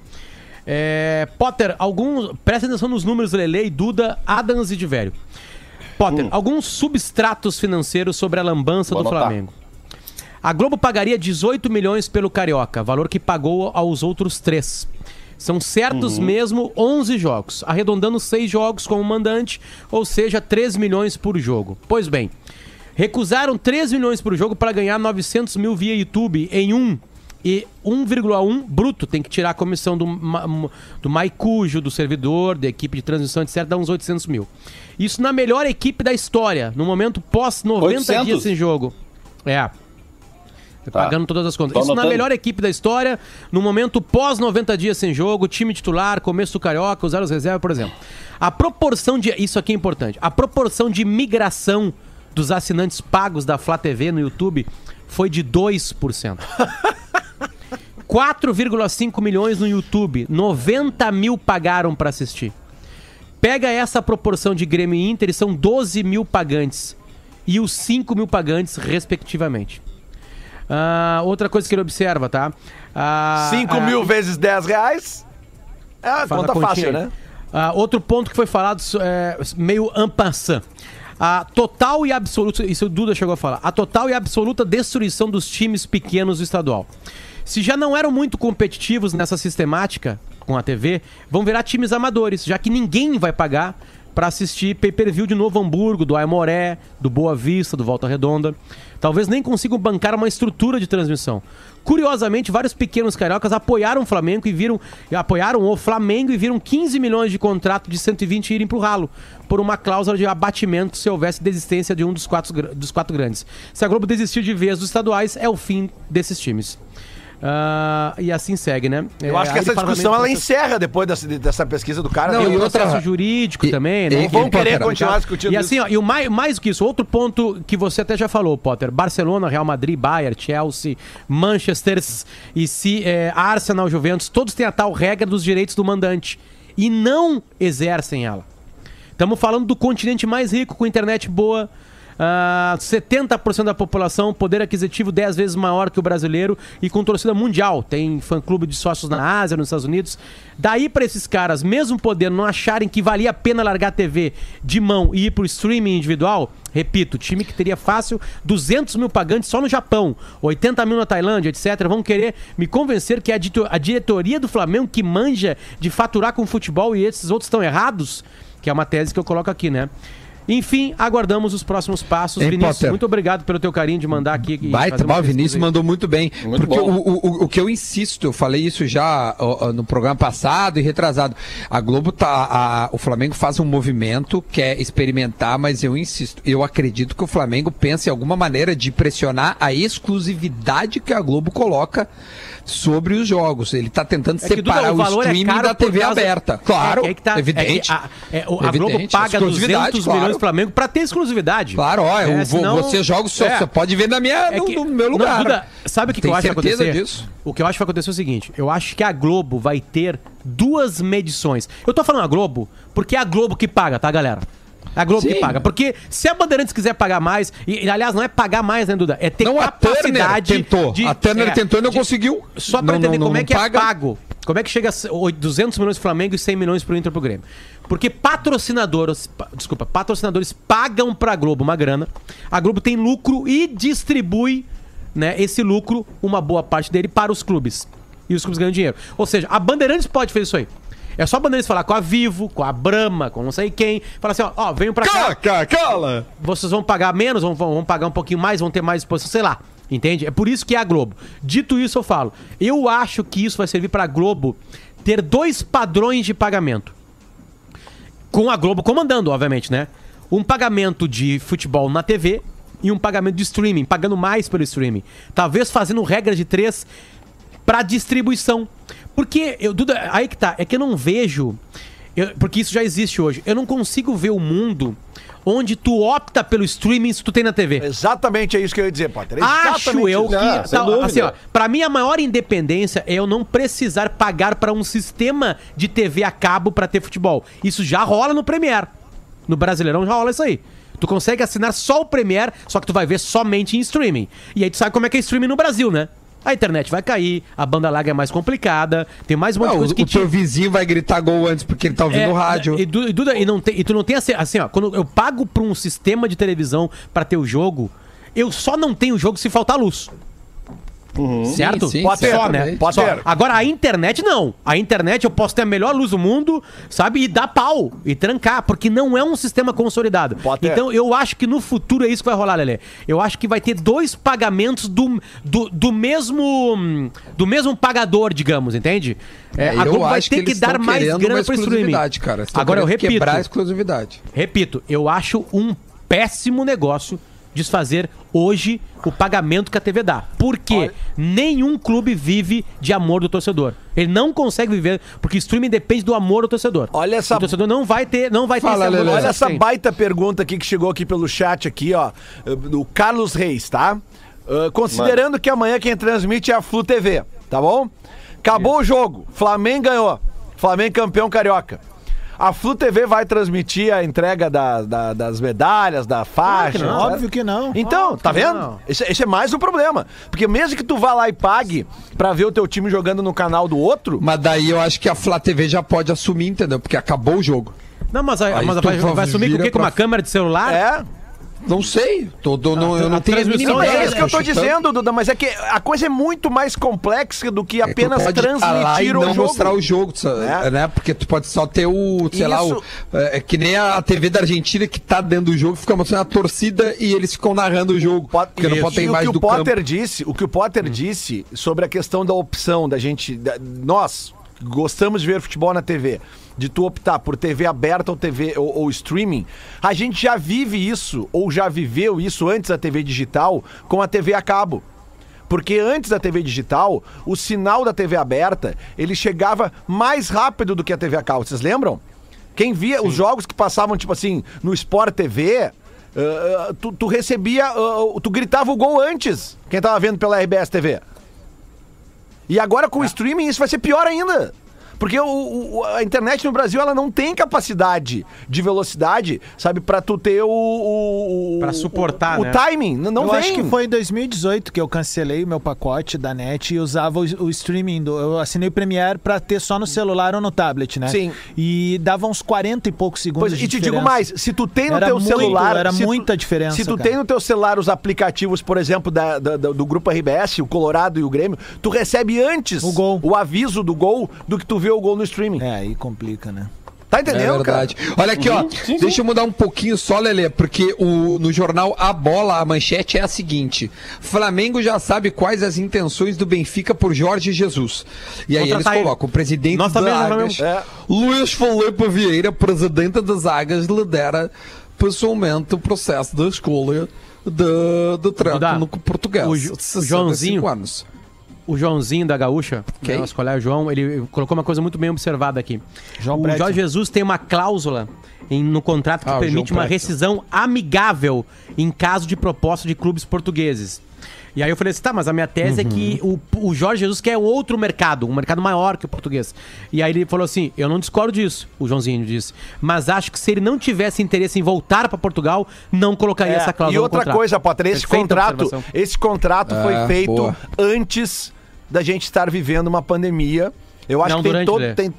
É, Potter, alguns. Presta atenção nos números, Lele, Duda, Adams e de velho. Potter, alguns substratos financeiros sobre a lambança Hum. Vou do anotar. Flamengo. A Globo pagaria 18 milhões pelo Carioca, valor que pagou aos outros três. São certos Uhum. mesmo 11 jogos, arredondando 6 jogos como mandante, ou seja, 3 milhões por jogo. Pois bem, recusaram 3 milhões por jogo para ganhar 900 mil via YouTube em um e 1,1 bruto. Tem que tirar a comissão do, do Maicujo, do servidor, da equipe de transmissão, etc. Dá uns 800 mil. Isso na melhor equipe da história, no momento pós 90 800? dias sem jogo. É. Pagando todas as contas. Tô Isso na anotando. melhor equipe da história, no momento pós 90 dias sem jogo, time titular, começo do Carioca, usar os reservas, por exemplo. A proporção de. Isso aqui é importante. A proporção de migração dos assinantes pagos da Flá TV no YouTube foi de 2%. 4,5 milhões no YouTube, 90 mil pagaram pra assistir. Pega essa proporção de Grêmio e Inter e são 12 mil pagantes. E os 5 mil pagantes, respectivamente. Ah, outra coisa que ele observa, tá? Ah, 5 ah, mil vezes 10 reais. É, faz a conta fácil, aí. né? Ah, outro ponto que foi falado, é, meio ampassant. A total e absoluta, isso o Duda chegou a falar, a total e absoluta destruição dos times pequenos do estadual. Se já não eram muito competitivos nessa sistemática com a TV, vão virar times amadores, já que ninguém vai pagar para assistir pay-per-view de Novo Hamburgo, do Aimoré, do Boa Vista, do Volta Redonda. Talvez nem consigam bancar uma estrutura de transmissão. Curiosamente, vários pequenos cariocas apoiaram o Flamengo e viram apoiaram o Flamengo e viram 15 milhões de contrato de 120 irem pro ralo por uma cláusula de abatimento se houvesse desistência de um dos quatro, dos quatro grandes. Se a Globo desistir de vez dos estaduais, é o fim desses times. Ah, e assim segue, né? Eu acho que essa discussão ela encerra depois dessa, dessa pesquisa do cara. Não, Tem e o um- outra- processo jurídico e- também, e- né? e- Vão Potter, querer continuar discutindo E assim, ó, e o mais, mais do que isso, outro ponto que você até já falou, Potter. Barcelona, Real Madrid, Bayern, Chelsea, Manchester e se, é, Arsenal, Juventus, todos têm a tal regra dos direitos do mandante e não exercem ela. Estamos falando do continente mais rico, com internet boa. Ah, 70% da população, poder aquisitivo 10 vezes maior que o brasileiro e com torcida mundial. Tem fã-clube de sócios na Ásia, nos Estados Unidos. Daí para esses caras, mesmo podendo não acharem que valia a pena largar a TV de mão e ir pro streaming individual, repito, time que teria fácil 200 mil pagantes só no Japão, 80 mil na Tailândia, etc., vão querer me convencer que é a diretoria do Flamengo que manja de faturar com futebol e esses outros estão errados, que é uma tese que eu coloco aqui, né? Enfim, aguardamos os próximos passos. Hein, Vinícius, Potter? muito obrigado pelo teu carinho de mandar aqui. Baita, o pesquisa Vinícius mandou muito bem. Muito porque bom. o, o, o que eu insisto, eu falei isso já ó, no programa passado e retrasado. A Globo tá. a- o Flamengo faz um movimento, quer experimentar, mas eu insisto, eu acredito que o Flamengo pensa em alguma maneira de pressionar a exclusividade que a Globo coloca sobre os jogos. Ele tá tentando É que, Duda, separar o, valor é streaming caro da TV causa- aberta. Claro, É que aí que tá- evidente. é que a, é, o- a Globo Evidente, paga exclusividade, 200 claro. milhões do Flamengo pra ter exclusividade. Claro, ó, É, vou, senão- você joga só, É. você pode ver na minha, É no, que- no meu Não, lugar. Duda, sabe o que, que eu acho que vai acontecer? disso? O que eu acho que vai acontecer é o seguinte: eu acho que a Globo vai ter duas medições. Eu tô falando a Globo porque é a Globo que paga, tá, galera? É a Globo Sim. que paga. Porque se a Bandeirantes quiser pagar mais, e, aliás, não é pagar mais, né, Duda? É ter Não, a Turner capacidade. tentou. de- a Turner é, tentou e não de- conseguiu. Só pra Não- entender não- como não é que paga. é pago. Como é que chega a oi- 200 milhões pro Flamengo e 100 milhões pro Inter pro Grêmio? Porque patrocinadores, pa- desculpa, patrocinadores pagam pra Globo uma grana. A Globo tem lucro e distribui, né, esse lucro, uma boa parte dele para os clubes. E os clubes ganham dinheiro. Ou seja, a Bandeirantes pode fazer isso aí. É só a Bandeirantes falar com a Vivo, com a Brahma, com não sei quem. Falar assim, ó, ó venham pra cá Cala, cala! vocês vão pagar menos, vão, vão vão pagar um pouquinho mais, vão ter mais exposição, sei lá. Entende? É por isso que é a Globo. Dito isso, eu falo. Eu acho que isso vai servir pra Globo ter dois padrões de pagamento. Com a Globo comandando, obviamente, né? Um pagamento de futebol na TV e um pagamento de streaming, pagando mais pelo streaming. Talvez fazendo regra de três pra distribuição. Porque, eu, Duda, aí que tá, é que eu não vejo. Eu- porque isso já existe hoje. Eu não consigo ver o mundo onde tu opta pelo streaming se tu tem na TV. Exatamente é isso que eu ia dizer, Potter. Acho Exatamente eu que. Tal- dúvida. assim, ó, pra mim, a maior independência é eu não precisar pagar pra um sistema de TV a cabo pra ter futebol. Isso já rola no Premiere. No Brasileirão já rola isso aí. Tu consegue assinar só o Premiere, só que tu vai ver somente em streaming. E aí tu sabe como é que é streaming no Brasil, né? A internet vai cair, a banda larga é mais complicada, tem mais um monte Não, de o, coisa que o teu vizinho vai gritar gol antes porque ele tá ouvindo é, o rádio. E, Du- Duda, e, não tem, e tu não tem assim, assim, ó, quando eu pago pra um sistema de televisão pra ter o jogo, eu só não tenho o jogo se faltar luz. Certo? sim, pode ter, só, né? Pode Só. ter. Agora, a internet não. A internet eu posso ter a melhor luz do mundo, sabe? E dar pau e trancar, porque não é um sistema consolidado. Pode ter. Então, eu acho que no futuro é isso que vai rolar, Lelê. Eu acho que vai ter dois pagamentos do, do, do mesmo do mesmo pagador, digamos, entende? É, É, a eu Globo vai ter que, eles dar mais grana pro streaming. exclusividade, Cara. Agora eu repito, Quebrar a exclusividade. repito, eu acho um péssimo negócio desfazer hoje o pagamento que a TV dá. Porque nenhum clube vive de amor do torcedor. Ele não consegue viver, porque streaming depende do amor do torcedor. Olha essa- O torcedor não vai ter, não vai Fala, ter Lelê. que Olha essa tem. baita pergunta aqui que chegou aqui pelo chat aqui, ó, do Carlos Reis, tá? Ah, considerando que amanhã quem transmite é a Flu TV, tá bom? Acabou o jogo, Flamengo ganhou, Flamengo campeão carioca. A Flu TV vai transmitir a entrega da- da- das medalhas, da faixa. não. etc. Óbvio que não. Então, Óbvio tá que vendo? Esse, esse é mais um problema. Porque mesmo que tu vá lá e pague pra ver o teu time jogando no canal do outro, Mas daí eu acho que a Flá TV já pode assumir, entendeu? Porque acabou o jogo. Não, mas, a- mas vai, vai assumir com o quê? Com uma câmera de celular? é. Não sei. Tô, tô- não, eu não tenho transmissão é Mas é ideia. isso que eu tô chutando. dizendo, Duda, mas é que a coisa é muito mais complexa do que É que apenas pode tá lá e transmitir não o jogo. mostrar o jogo, É. né? Porque tu pode só ter o, sei lá, Isso. o, é, que nem a TV da Argentina que tá dentro do jogo, fica mostrando a torcida e eles ficam narrando o jogo. Pot- Porque não Isso. pode ter imagem que do o Potter campo. disse, o que o Potter disse sobre a questão da opção da gente, da- nós que gostamos de ver futebol na TV, de tu optar por TV aberta ou TV ou, ou streaming, a gente já vive isso ou já viveu isso antes da TV digital com a TV a cabo. Porque antes da TV digital, o sinal da TV aberta, ele chegava mais rápido do que a TV a cabo. Vocês lembram? Quem via os jogos que passavam, tipo assim, no Sport TV, ah, ah, tu, tu recebia, ah, tu gritava o gol antes, quem tava vendo pela RBS TV. E agora com o streaming isso vai ser pior ainda. Porque o, o- a internet no Brasil ela não tem capacidade de velocidade, sabe, pra tu ter o. o Pra suportar, o, né? o timing. Não eu vem. acho que foi em 2018 que eu cancelei o meu pacote da net e usava o, o streaming. Do, eu assinei o Premiere pra ter só no celular ou no tablet, né? Sim. E dava uns 40 e poucos segundos Pois, de e te digo mais, se tu tem no Era teu muito, celular. era se tu- muita diferença, Se tu cara. tem no teu celular os aplicativos, por exemplo, da, da- da- do grupo RBS, o Colorado e o Grêmio, tu recebe antes O gol. o aviso do gol do que tu vê o gol no streaming. É, aí complica, né? Tá É entendendo, verdade. Olha aqui, ó. Deixa eu mudar um pouquinho só, Lelê, porque o, no jornal A Bola, a manchete é a seguinte: Flamengo já sabe quais as intenções do Benfica por Jorge Jesus. E aí eles colocam o presidente Nós da também, nós Águas. É. Luiz Felipe Vieira, presidente das Águas, lidera pessoalmente o processo da escolha de, de técnico português. o o 65 Joãozinho- anos. O Joãozinho da Gaúcha, Quem? né, nosso colega João, ele colocou uma coisa muito bem observada aqui. João o Prédio. Jorge Jesus tem uma cláusula em- no contrato que Ah, permite uma rescisão amigável em caso de proposta de clubes portugueses. E aí eu falei assim, tá, mas a minha tese é que Uhum. o, o Jorge Jesus quer outro mercado, um mercado maior que o português. E aí ele falou assim, eu não discordo disso, o Joãozinho disse, mas acho que se ele não tivesse interesse em voltar para Portugal, não colocaria É, essa cláusula e outra coisa, Potter, esse Perfeita contrato, observação. esse contrato foi É, feito boa. antes da gente estar vivendo uma pandemia. Eu acho Não, que tem durante, todo. Lê. Tem,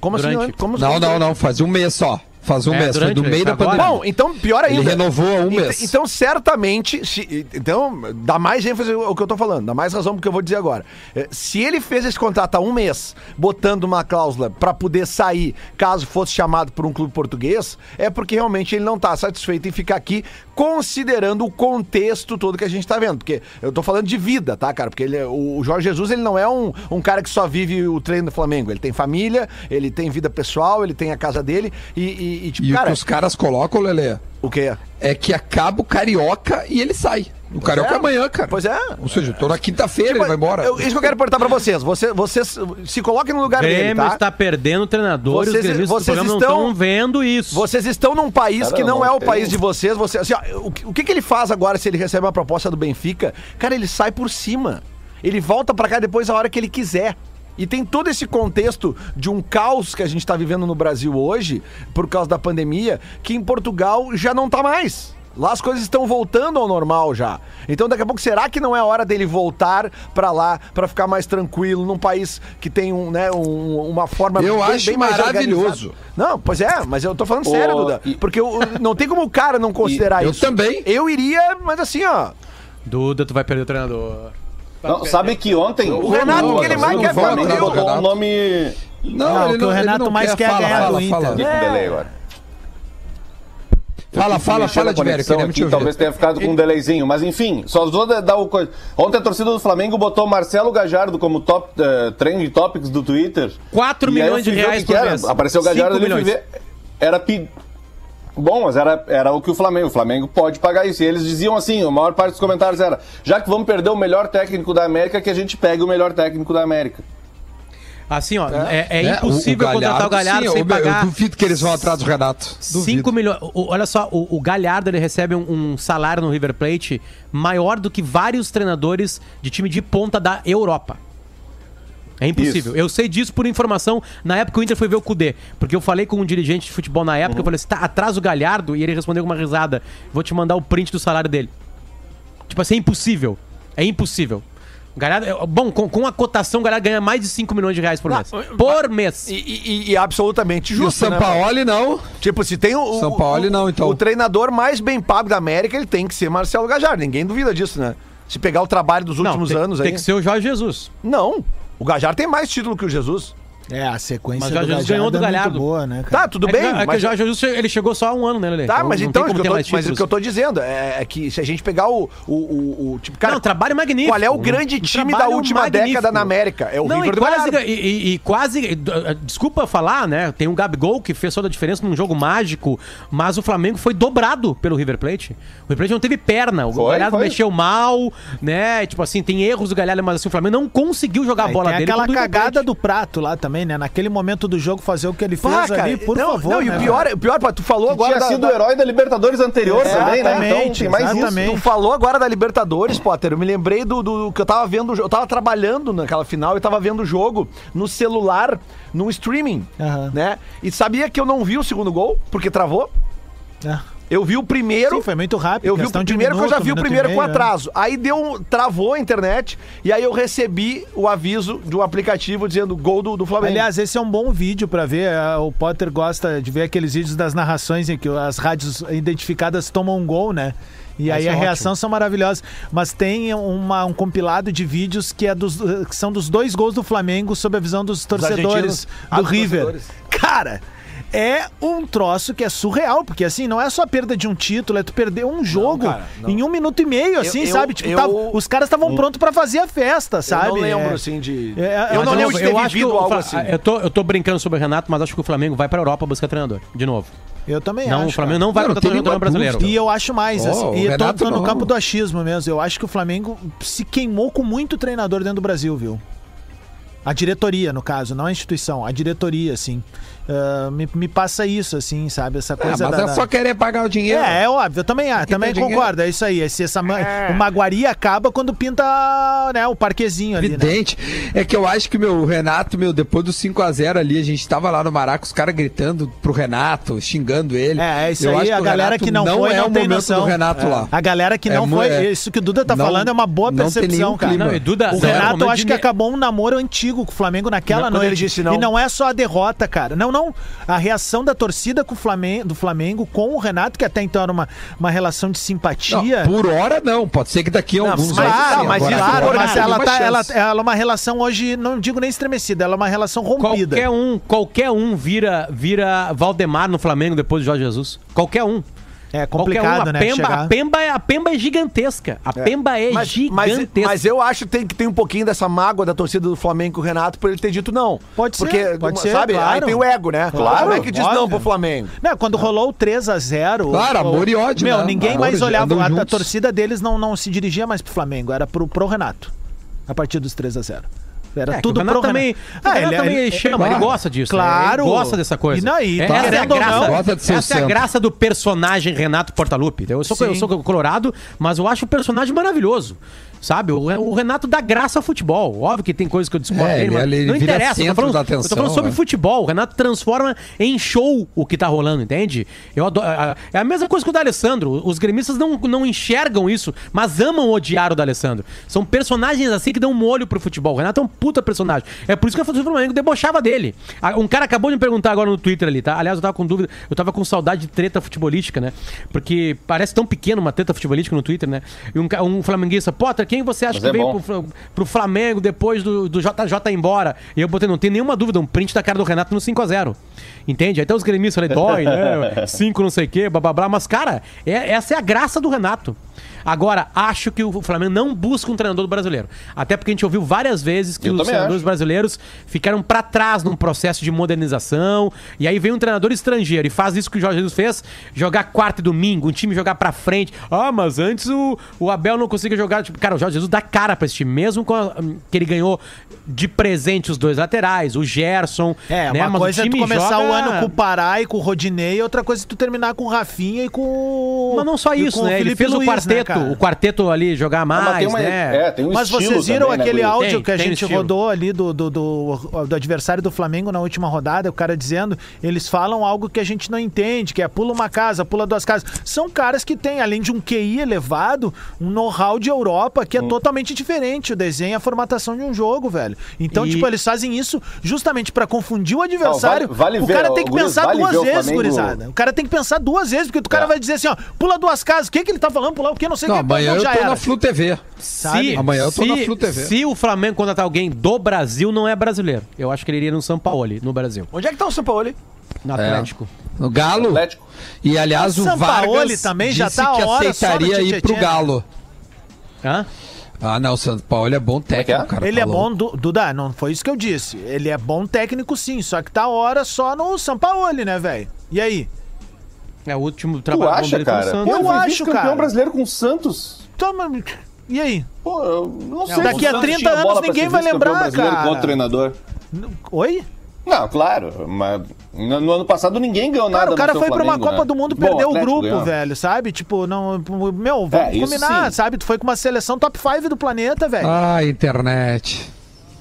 como Durante. assim? Como Não, assim? não, não, faz um mês só. Faz um É, mês, foi do meio da agora? pandemia. Bom, então pior Ele ainda. renovou há um Ent- mês. Então, certamente, se- então, dá mais ênfase ao que eu tô falando, dá mais razão pro que eu vou dizer agora. Eh, Se ele fez esse contrato há um mês, botando uma cláusula pra poder sair caso fosse chamado por um clube português, é porque realmente ele não tá satisfeito em ficar aqui, considerando o contexto todo que a gente tá vendo. Porque eu tô falando de vida, tá, cara? Porque ele, é- o o Jorge Jesus, ele não é um, um cara que só vive o treino do Flamengo. Ele tem família, ele tem vida pessoal, ele tem a casa dele e, e, e, tipo, E o cara, que os caras colocam, Lelê, o quê? é que acaba o Carioca e ele sai. O Carioca é, é. amanhã, cara. Pois é. Ou seja, tô na quinta-feira, ele vai embora. Eu- isso que eu quero perguntar pra vocês. Você- vocês se coloquem no lugar dele, Grêmio tá? está perdendo o treinador e Vocês- os vocês estão- não estão vendo isso. Vocês estão num país que Caramba, não é o tem- país de vocês. Você, assim, ó, o, que- o que, que ele faz agora se ele recebe uma proposta do Benfica? Cara, ele sai por cima. Ele volta pra cá depois a hora que ele quiser. E tem todo esse contexto de um caos que a gente tá vivendo no Brasil hoje, por causa da pandemia, que em Portugal já não tá mais. Lá as coisas estão voltando ao normal já. Então daqui a pouco será que não é hora dele voltar pra lá pra ficar mais tranquilo num país que tem um, né, um- uma forma Eu acho mais maravilhoso. Não, pois é, mas eu tô falando Ô, sério, Duda. e- Porque eu- não tem como o cara não considerar eu isso. também. Eu iria, mas assim, ó. Duda, tu vai perder o treinador. Não, sabe que ontem. O Renato, não, que ele não, mais não quer botou um Renato. nome. Não, o que o Renato mais quer é fala, ganhar fala, do fala. Inter. Delay agora. Fala, fala, fala de conexão queremos aqui. Talvez tenha ficado com um delayzinho, mas enfim, só vou dar o coisa. Ontem a torcida do Flamengo botou Marcelo Gajardo como top uh, trend topics do Twitter. 4 E aí eu milhões de reais que por era. mês. Apareceu o Gajardo ali, milhões. ver. Era pi... Bom, mas era, era o que o Flamengo. O Flamengo pode pagar isso. E eles diziam assim: a maior parte dos comentários era: já que vamos perder o melhor técnico da América, que a gente pegue o melhor técnico da América. Assim, ó, é, é É, impossível contratar o Galhardo sim, sem eu- pagar Eu duvido que eles vão atrás do Renato. 5 milhões. O- Olha só, o, o Galhardo ele recebe um, um salário no River Plate maior do que vários treinadores de time de ponta da Europa. É impossível. Isso. Eu sei disso por informação na época que o Inter foi ver o Cudê. Porque eu falei com um dirigente de futebol na época, eu falei assim, tá atrás do Galhardo, e ele respondeu com uma risada. Vou te mandar o print do salário dele. Tipo assim, é impossível. É impossível. O Galhardo, é- bom, com, com a cotação, o Galhardo ganha mais de 5 milhões de reais por mês. Por mês. E, e- e absolutamente E o justo. né? Sampaoli não. Tipo, se tem o, São Paulo o- não, então. o treinador mais bem pago da América, ele tem que ser Marcelo Gajardo. Ninguém duvida disso, né? Se pegar o trabalho dos últimos tem, anos tem aí. que ser o Jorge Jesus. Não. O Gajardo tem mais título que o Jesus. É, a sequência Mas Jesus Galhardo ganhou do é muito Galhardo. boa, né, cara? Tá, tudo É bem, que, é que mas. o Jorge Jesus ele chegou só há um ano, né, Lele? Tá, mas então, como que eu tô- mas o que eu tô dizendo é, é que se a gente pegar o. o, o, o- tipo, cara, não, trabalho magnífico. qual é o grande um time da última magnífico. década na América? É o não, River e do quase, Galhardo. e, e- e quase. d- Desculpa falar, né? Tem um Gabigol que fez toda a diferença num jogo mágico, mas o Flamengo foi dobrado pelo River Plate. O River Plate não teve perna. O Foi, Galhardo foi. mexeu mal, né? Tipo assim, tem erros do Galhardo, mas assim, o Flamengo não conseguiu jogar a bola tem dele. aquela o cagada do prato lá também, né? Naquele momento do jogo fazer o que ele fez Pá, cara, ali, por não, favor. não, e né, o pior, velho? o pior, tu falou agora. Tinha da- sido da- o herói da Libertadores anterior também, né? Então Exatamente, tem mais exatamente. isso. Tu falou agora da Libertadores, Potter. Eu me lembrei do, do que eu tava vendo. Eu tava trabalhando naquela final e tava vendo o jogo no celular, no streaming, Aham. né? E sabia que eu não vi o segundo gol, porque travou. É. Eu vi o primeiro. Sim, foi muito rápido. Eu vi o primeiro que eu já vi o primeiro com meio, é. atraso. Aí deu um, travou a internet e aí eu recebi o aviso de um aplicativo dizendo gol do, do Flamengo. Aliás, esse é um bom vídeo pra ver. ah, O Potter gosta de ver aqueles vídeos das narrações em que as rádios identificadas tomam um gol, né? E aí Esse é a ótimo. reação são maravilhosas. Mas tem uma- um compilado de vídeos que, é dos, que são dos dois gols do Flamengo sob a visão dos torcedores do Ah, dos River. torcedores. Cara. É um troço que é surreal, porque assim, não é só a perda de um título, é tu perder um jogo cara, não. em um minuto e meio, assim, eu- sabe? Tipo, eu- tava- os caras estavam prontos pra fazer a festa, sabe? Eu não lembro, É- assim, de. É, eu não eu- lembro de ter eu acho que vivido o algo Fla- assim. Eu tô, eu tô brincando sobre o Renato, mas acho que o Flamengo vai pra Europa buscar treinador. De novo. Eu também Não, acho. o Flamengo cara. não vai Não, não contratar tem treinador nenhuma brasileiro. E eu acho mais, Oh, assim, o e eu tô, tô no não. campo do achismo mesmo. Eu acho que o Flamengo se queimou com muito treinador dentro do Brasil, viu? A diretoria, no caso, não a instituição, a diretoria, assim. Ah, me, me passa isso, assim, sabe? Essa Ah, coisa mas da- é da- só querer pagar o dinheiro. É, é óbvio, eu também, ah, também concordo, é isso aí. Esse, essa, ma- O Maguari acaba quando pinta né, o parquezinho ali, né? Evidente. É que eu acho que meu o Renato, meu, depois do 5x0 ali, a gente tava lá no Maraca, os caras gritando pro Renato, xingando ele. É, é isso Eu aí, acho a o galera Renato que não, foi é não o tem momento noção. do Renato É. lá. A galera que É não foi, é. isso que o Duda tá Não- falando é uma boa não percepção, cara. Não, e Duda, O Renato, acho que acabou um namoro antigo com o Flamengo naquela noite. não. E não é só a derrota, cara. Não, não. A reação da torcida com o Flamengo, do Flamengo com o Renato, que até então era uma, uma relação de Não, simpatia. por hora não, pode ser que daqui a Não, alguns anos ah, sim. mas Claro, mas ela, tá, ela, ela é uma relação hoje, não digo nem estremecida, ela é uma relação rompida. Qualquer um, qualquer um vira, vira Valdemar no Flamengo depois de Jorge Jesus. Qualquer um. É complicado, um. A né? Pemba, chegar- a, Pemba é, a Pemba é gigantesca. A Pemba é Mas, mas, gigantesca. mas eu acho que tem, que tem um pouquinho dessa mágoa da torcida do Flamengo com o Renato por ele ter dito não. Pode ser, Porque, pode ser, sabe? claro. Aí tem o ego, né? Claro, Como é que diz óbvio. não pro Flamengo? Não, quando rolou o 3x0. Claro, o- amor e ódio, Meu, né? ninguém Amor mais olhava. A, a torcida deles não, não se dirigia mais pro Flamengo, era pro, pro Renato. A partir dos 3x0. Era É, tudo pro também, Renato ele- também ele- chama, ele claro. gosta disso. né? Claro. Ele gosta dessa coisa. E não, e essa é a graça, Gosta de ser essa é a graça do personagem Renato Portaluppi. Eu sou, eu sou colorado, mas eu acho o personagem maravilhoso. Sabe? O, Renato dá graça ao futebol. Óbvio que tem coisas que eu discordo É, dele, ele- mas ele não vira interessa. Eu tô falando, da eu tô atenção, falando sobre é. futebol. O Renato transforma em show o que tá rolando, entende? Eu adoro, a- a- é a mesma coisa que o D'Alessandro. Os gremistas não, não enxergam isso, mas amam odiar o D'Alessandro. São personagens assim que dão um olho pro futebol. O Renato é um puta personagem. É por isso que o Flamengo debochava dele. Um cara acabou de me perguntar agora no Twitter ali, tá? Aliás, eu tava com dúvida, eu tava com saudade de treta futebolística, né? Porque parece tão pequeno uma treta futebolística no Twitter, né? E um, um flamenguista, Potter, quem você acha Mas que é veio pro, pro Flamengo depois do, do JJ ir embora? E eu botei, não tem nenhuma dúvida, um print da cara do Renato no 5x0. Entende? Até os gremistas falei, dói, né? Cinco não sei o quê, blá blá blá. Mas, cara, é- essa é a graça do Renato. Agora, acho que o Flamengo não busca um treinador brasileiro. Até porque a gente ouviu várias vezes que Eu os treinadores acho. brasileiros ficaram pra trás num processo de modernização. E aí vem um treinador estrangeiro e faz isso que o Jorge Jesus fez: jogar quarta e domingo, um time jogar pra frente. Ah, mas antes o, o Abel não conseguia jogar. Tipo, cara, o Jorge Jesus dá cara pra esse time, mesmo com a- que ele ganhou de presente os dois laterais, o Gerson. É, né? uma Mas o coisa é tu time começar joga- o ano com o Pará e com o Rodinei, e outra coisa é tu terminar com o Rafinha e com o. Mas não só isso, né? Ele fez Luiz, o quarteto, cara? o quarteto ali jogar mais, Mas tem uma- né? É, tem um Mas vocês viram também, né, aquele Guri? áudio Tem, que a gente estilo. rodou ali do, do, do, do adversário do Flamengo na última rodada, o cara dizendo, eles falam algo que a gente não entende, que é pula uma casa, pula duas casas. São caras que têm, além de um QI elevado, um know-how de Europa que é totalmente diferente. O desenho e a formatação de um jogo, velho. Então, E- tipo, eles fazem isso justamente pra confundir o adversário. Não, vale- vale o ver, cara tem que pensar vale duas vezes, Flamengo- gurizada. O cara tem que pensar duas vezes, porque o cara É. vai dizer assim, ó, pula duas casas. O que, que ele tá falando? Pular o quê? Não sei o Não, que. amanhã eu já tô era. na Flu TV. Sabe? Amanhã eu tô se, na Flu TV. Se o Flamengo contratar alguém do Brasil, não é brasileiro. Eu acho que ele iria no São Paulo, no Brasil. Onde é que tá o São Paulo? No Atlético. No Galo. Atlético. E aliás, o Sampaoli Vargas também já tá a que hora só no aceitaria ir pro? Galo. Hã? Ah, não, o São Paulo é bom técnico, é? cara. Ele é falou. bom, Du- Duda, não foi isso que eu disse. Ele é bom técnico sim, só que tá a hora só no Sampaoli, né, velho? E aí? É o último trabalho bom acha, cara? Santos. Eu foi acho, vice-campeão cara. brasileiro com o Santos. Toma. E aí? Pô, eu não sei. daqui o a Santos 30 tinha anos ninguém vai lembrar, cara. Com outro treinador. Oi? Não, claro, mas no, no ano passado ninguém ganhou nada Cara, o cara foi pra uma Flamengo, Copa né? do Mundo e Bom, perdeu o grupo, ganhou. velho, sabe? Tipo, não. Meu, vamos É, combinar, sim. sabe? Tu foi com uma seleção top 5 do planeta, velho. Ah, internet.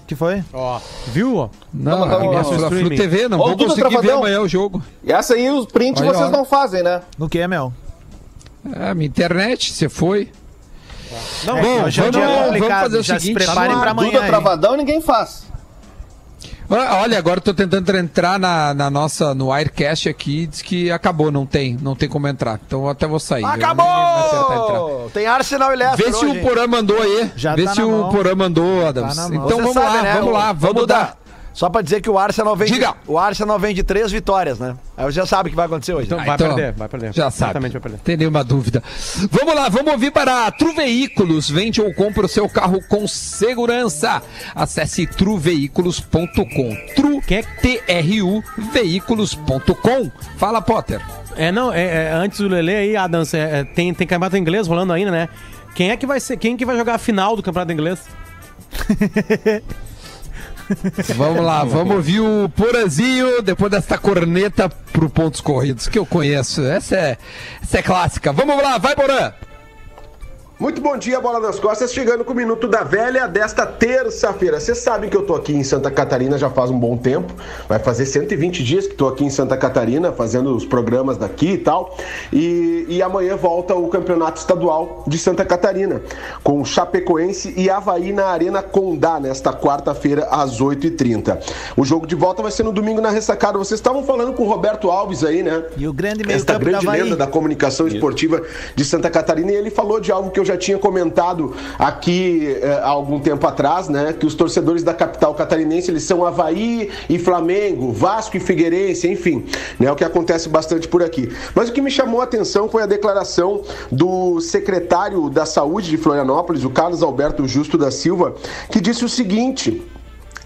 Que foi? Ó, viu? ó? Não, Não, bom. Flu Streaming. TV, não Ô, vou conseguir ver amanhã o jogo. E essa aí, os prints vocês ó. não fazem, né? No que, meu? É, minha internet, você foi. Não, É, Bom, hoje é vamos- vamos complicado. fazer o Já seguinte, se preparem tá no pra amanhã. Duda? Travadão ninguém faz. Olha, agora eu tô tentando entrar na, na nossa, no Wirecast aqui, diz que acabou, não tem, não tem como entrar. Então eu até vou sair. Acabou! Tem Arsenal e Leicester Vê se hoje. o Porã mandou aí. Já Vê tá se na o mão. Porã mandou, Adams. Tá na mão. então Você vamos sabe, lá, né? vamos lá, vamos Duda, dar. Só pra dizer que o Arsenal vem de, Diga. o Arsenal vem de três vitórias, né? Aí você já sabe o que vai acontecer hoje. Então, vai então, perder, vai perder. Já sabe. Certamente vai perder. Tem nenhuma dúvida. Vamos lá, vamos ouvir para a Tru Veículos. Vende ou compra o seu carro com segurança. Acesse truveículos.com. Tru, Quem é- T-R-U, veículos.com. Fala, Potter. É, não, é, é, antes do Lele aí, Adams, é, é, tem, tem campeonato inglês rolando ainda, né? Quem é que vai ser, quem que vai jogar a final do campeonato inglês? Vamos lá, vamos ouvir o Porazinho depois desta corneta pro pontos corridos, que eu conheço. Essa é, essa é clássica. Vamos lá, vai, Porã. Muito bom dia, Bola nas Costas, chegando com o Minuto da Velha desta terça-feira. Vocês sabem que eu tô aqui em Santa Catarina já faz um bom tempo, vai fazer 120 dias que tô aqui em Santa Catarina, fazendo os programas daqui e tal, e, e amanhã volta o Campeonato Estadual de Santa Catarina, com Chapecoense e Havaí na Arena Condá, nesta quarta-feira, às 8h30. O jogo de volta vai ser no domingo na ressacada. Vocês estavam falando com o Roberto Alves aí, né? E o grande meio esta da grande lenda da comunicação esportiva de Santa Catarina e ele falou de algo que eu já tinha comentado aqui eh, há algum tempo atrás, né? Que os torcedores da capital catarinense eles são Havaí e Flamengo, Vasco e Figueirense, enfim, né? O que acontece bastante por aqui. Mas o que me chamou a atenção foi a declaração do secretário da Saúde de Florianópolis, o Carlos Alberto Justo da Silva, que disse o seguinte.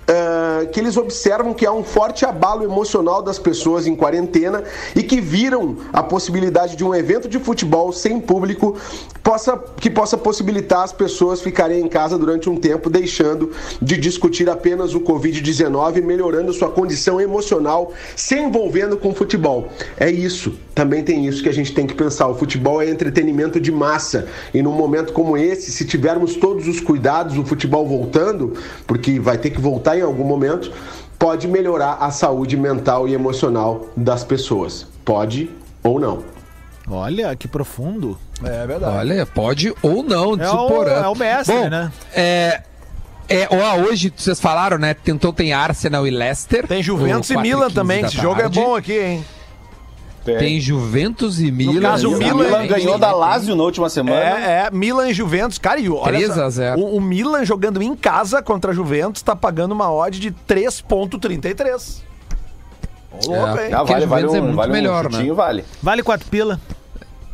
Uh, que eles observam que há um forte abalo emocional das pessoas em quarentena e que viram a possibilidade de um evento de futebol sem público possa, que possa possibilitar as pessoas ficarem em casa durante um tempo, deixando de discutir apenas o Covid-19 e melhorando sua condição emocional se envolvendo com futebol. É isso. Também tem isso que a gente tem que pensar. O futebol é entretenimento de massa. E num momento como esse, se tivermos todos os cuidados, o futebol voltando, porque vai ter que voltar em algum momento, pode melhorar a saúde mental e emocional das pessoas. Pode ou não. Olha, que profundo. É verdade. Olha, pode ou não, É o- é o mestre, Bom, né? É. É, ó, hoje vocês falaram, né? Tentou tem Arsenal e Leicester. Tem Juventus e 4 Milan 15 também. Esse jogo é bom aqui, hein? Tem Juventus e Milan. caso, o O Milan- Milan ganhou da Lazio na última semana. É, é, Milan e Juventus. Cara, e olha 3 só, a 0. O, o Milan jogando em casa contra a Juventus tá pagando uma odd de 3.33. Ô, louco, É. hein? Ah, vale, vale Juventus um, é muito vale um melhor, né? chutinho, vale. Vale quatro pila.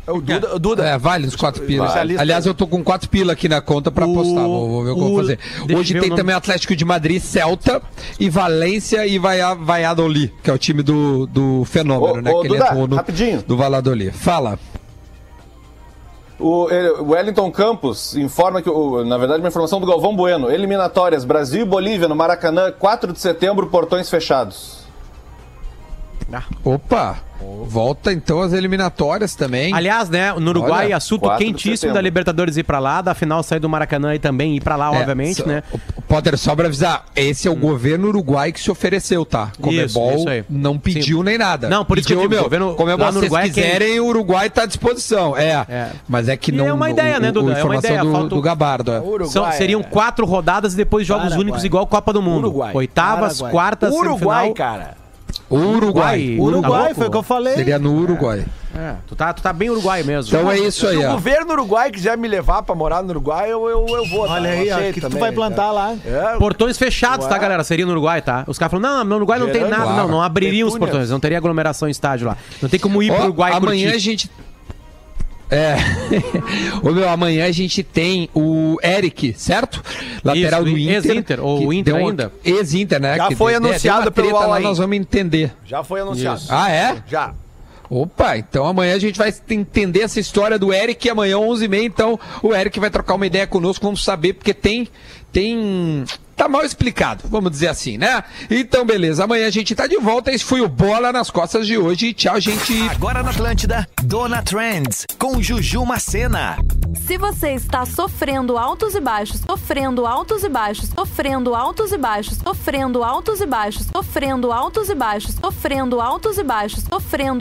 É o Duda. o Duda. É, vale os quatro pilas. Vale. Aliás, eu tô com quatro pila aqui na conta pra O- apostar. Vou, vou ver o que eu vou fazer. Hoje tem também Atlético de Madrid, Celta e Valência e Valladolid, que é o time do, do Fenômeno, Ô, né? ô, que ele Duda, atuou no, rapidinho. do Valladolid. Fala. O ele- Wellington Campos informa que, na verdade, uma informação do Galvão Bueno. Eliminatórias, Brasil e Bolívia no Maracanã, 4 de setembro, portões fechados. Opa! Volta então as eliminatórias também. Aliás, né, no Uruguai, Olha, assunto 4 de quentíssimo da Libertadores ir pra lá, da final sair do Maracanã e também ir pra lá, É, obviamente, só- né? Potter, só pra avisar, esse é o governo uruguai que se ofereceu, tá? Comebol isso aí. não pediu Sim. nem nada. Não, por isso que eu Pediu, digo, meu, governo- Comebol, lá no se Uruguai é vocês quiserem, o Uruguai tá à disposição. É, É. mas é que E não... é uma ideia, o- né, o- Duda? É uma ideia, do, falta do Gabardo. é. Uruguai, São- seriam é. quatro rodadas e depois jogos Paraguai. únicos igual Copa do Mundo. Uruguai. Oitavas, Paraguai. quartas, Uruguai, semifinal. cara. Uruguai. Uruguai, Tá foi o que eu falei. Seria no Uruguai. É, tu, tá, tu tá bem uruguai mesmo. Então é isso Se aí, o ó. governo uruguai quiser me levar pra morar no Uruguai, eu, eu, eu vou. tá? Olha Eu aí, ó, o que, que tu também, vai plantar lá? É, Portões fechados, tá, galera? Seria no Uruguai, tá? Os caras falam, não, no Uruguai não tem nada. água. Não, não abririam os portões. Não teria aglomeração em estádio lá. Não tem como ir pro Ó, Uruguai e amanhã curtir. a gente. É. Ô meu, amanhã a gente tem o Eric, certo? Lateral Isso, do Inter. ex-Inter, ou que Inter uma- ainda? Ex-Inter, né? Já Que foi deu anunciado pelo lá. Nós vamos entender. Já foi anunciado. Ah, é? Já. Opa, então amanhã a gente vai entender essa história do Eric. e Amanhã, 11h30, então o Eric vai trocar uma ideia conosco. Vamos saber, porque tem. tem tá mal explicado, vamos dizer assim, né? Então, beleza. Amanhã a gente tá de volta. Esse foi o Bola nas Costas de hoje. Tchau, gente. Agora na Atlântida, Dona Trends, com Juju Macena. Se você está sofrendo altos e baixos, sofrendo altos e baixos, sofrendo altos e baixos, sofrendo altos e baixos, sofrendo altos e baixos, sofrendo altos e baixos, sofrendo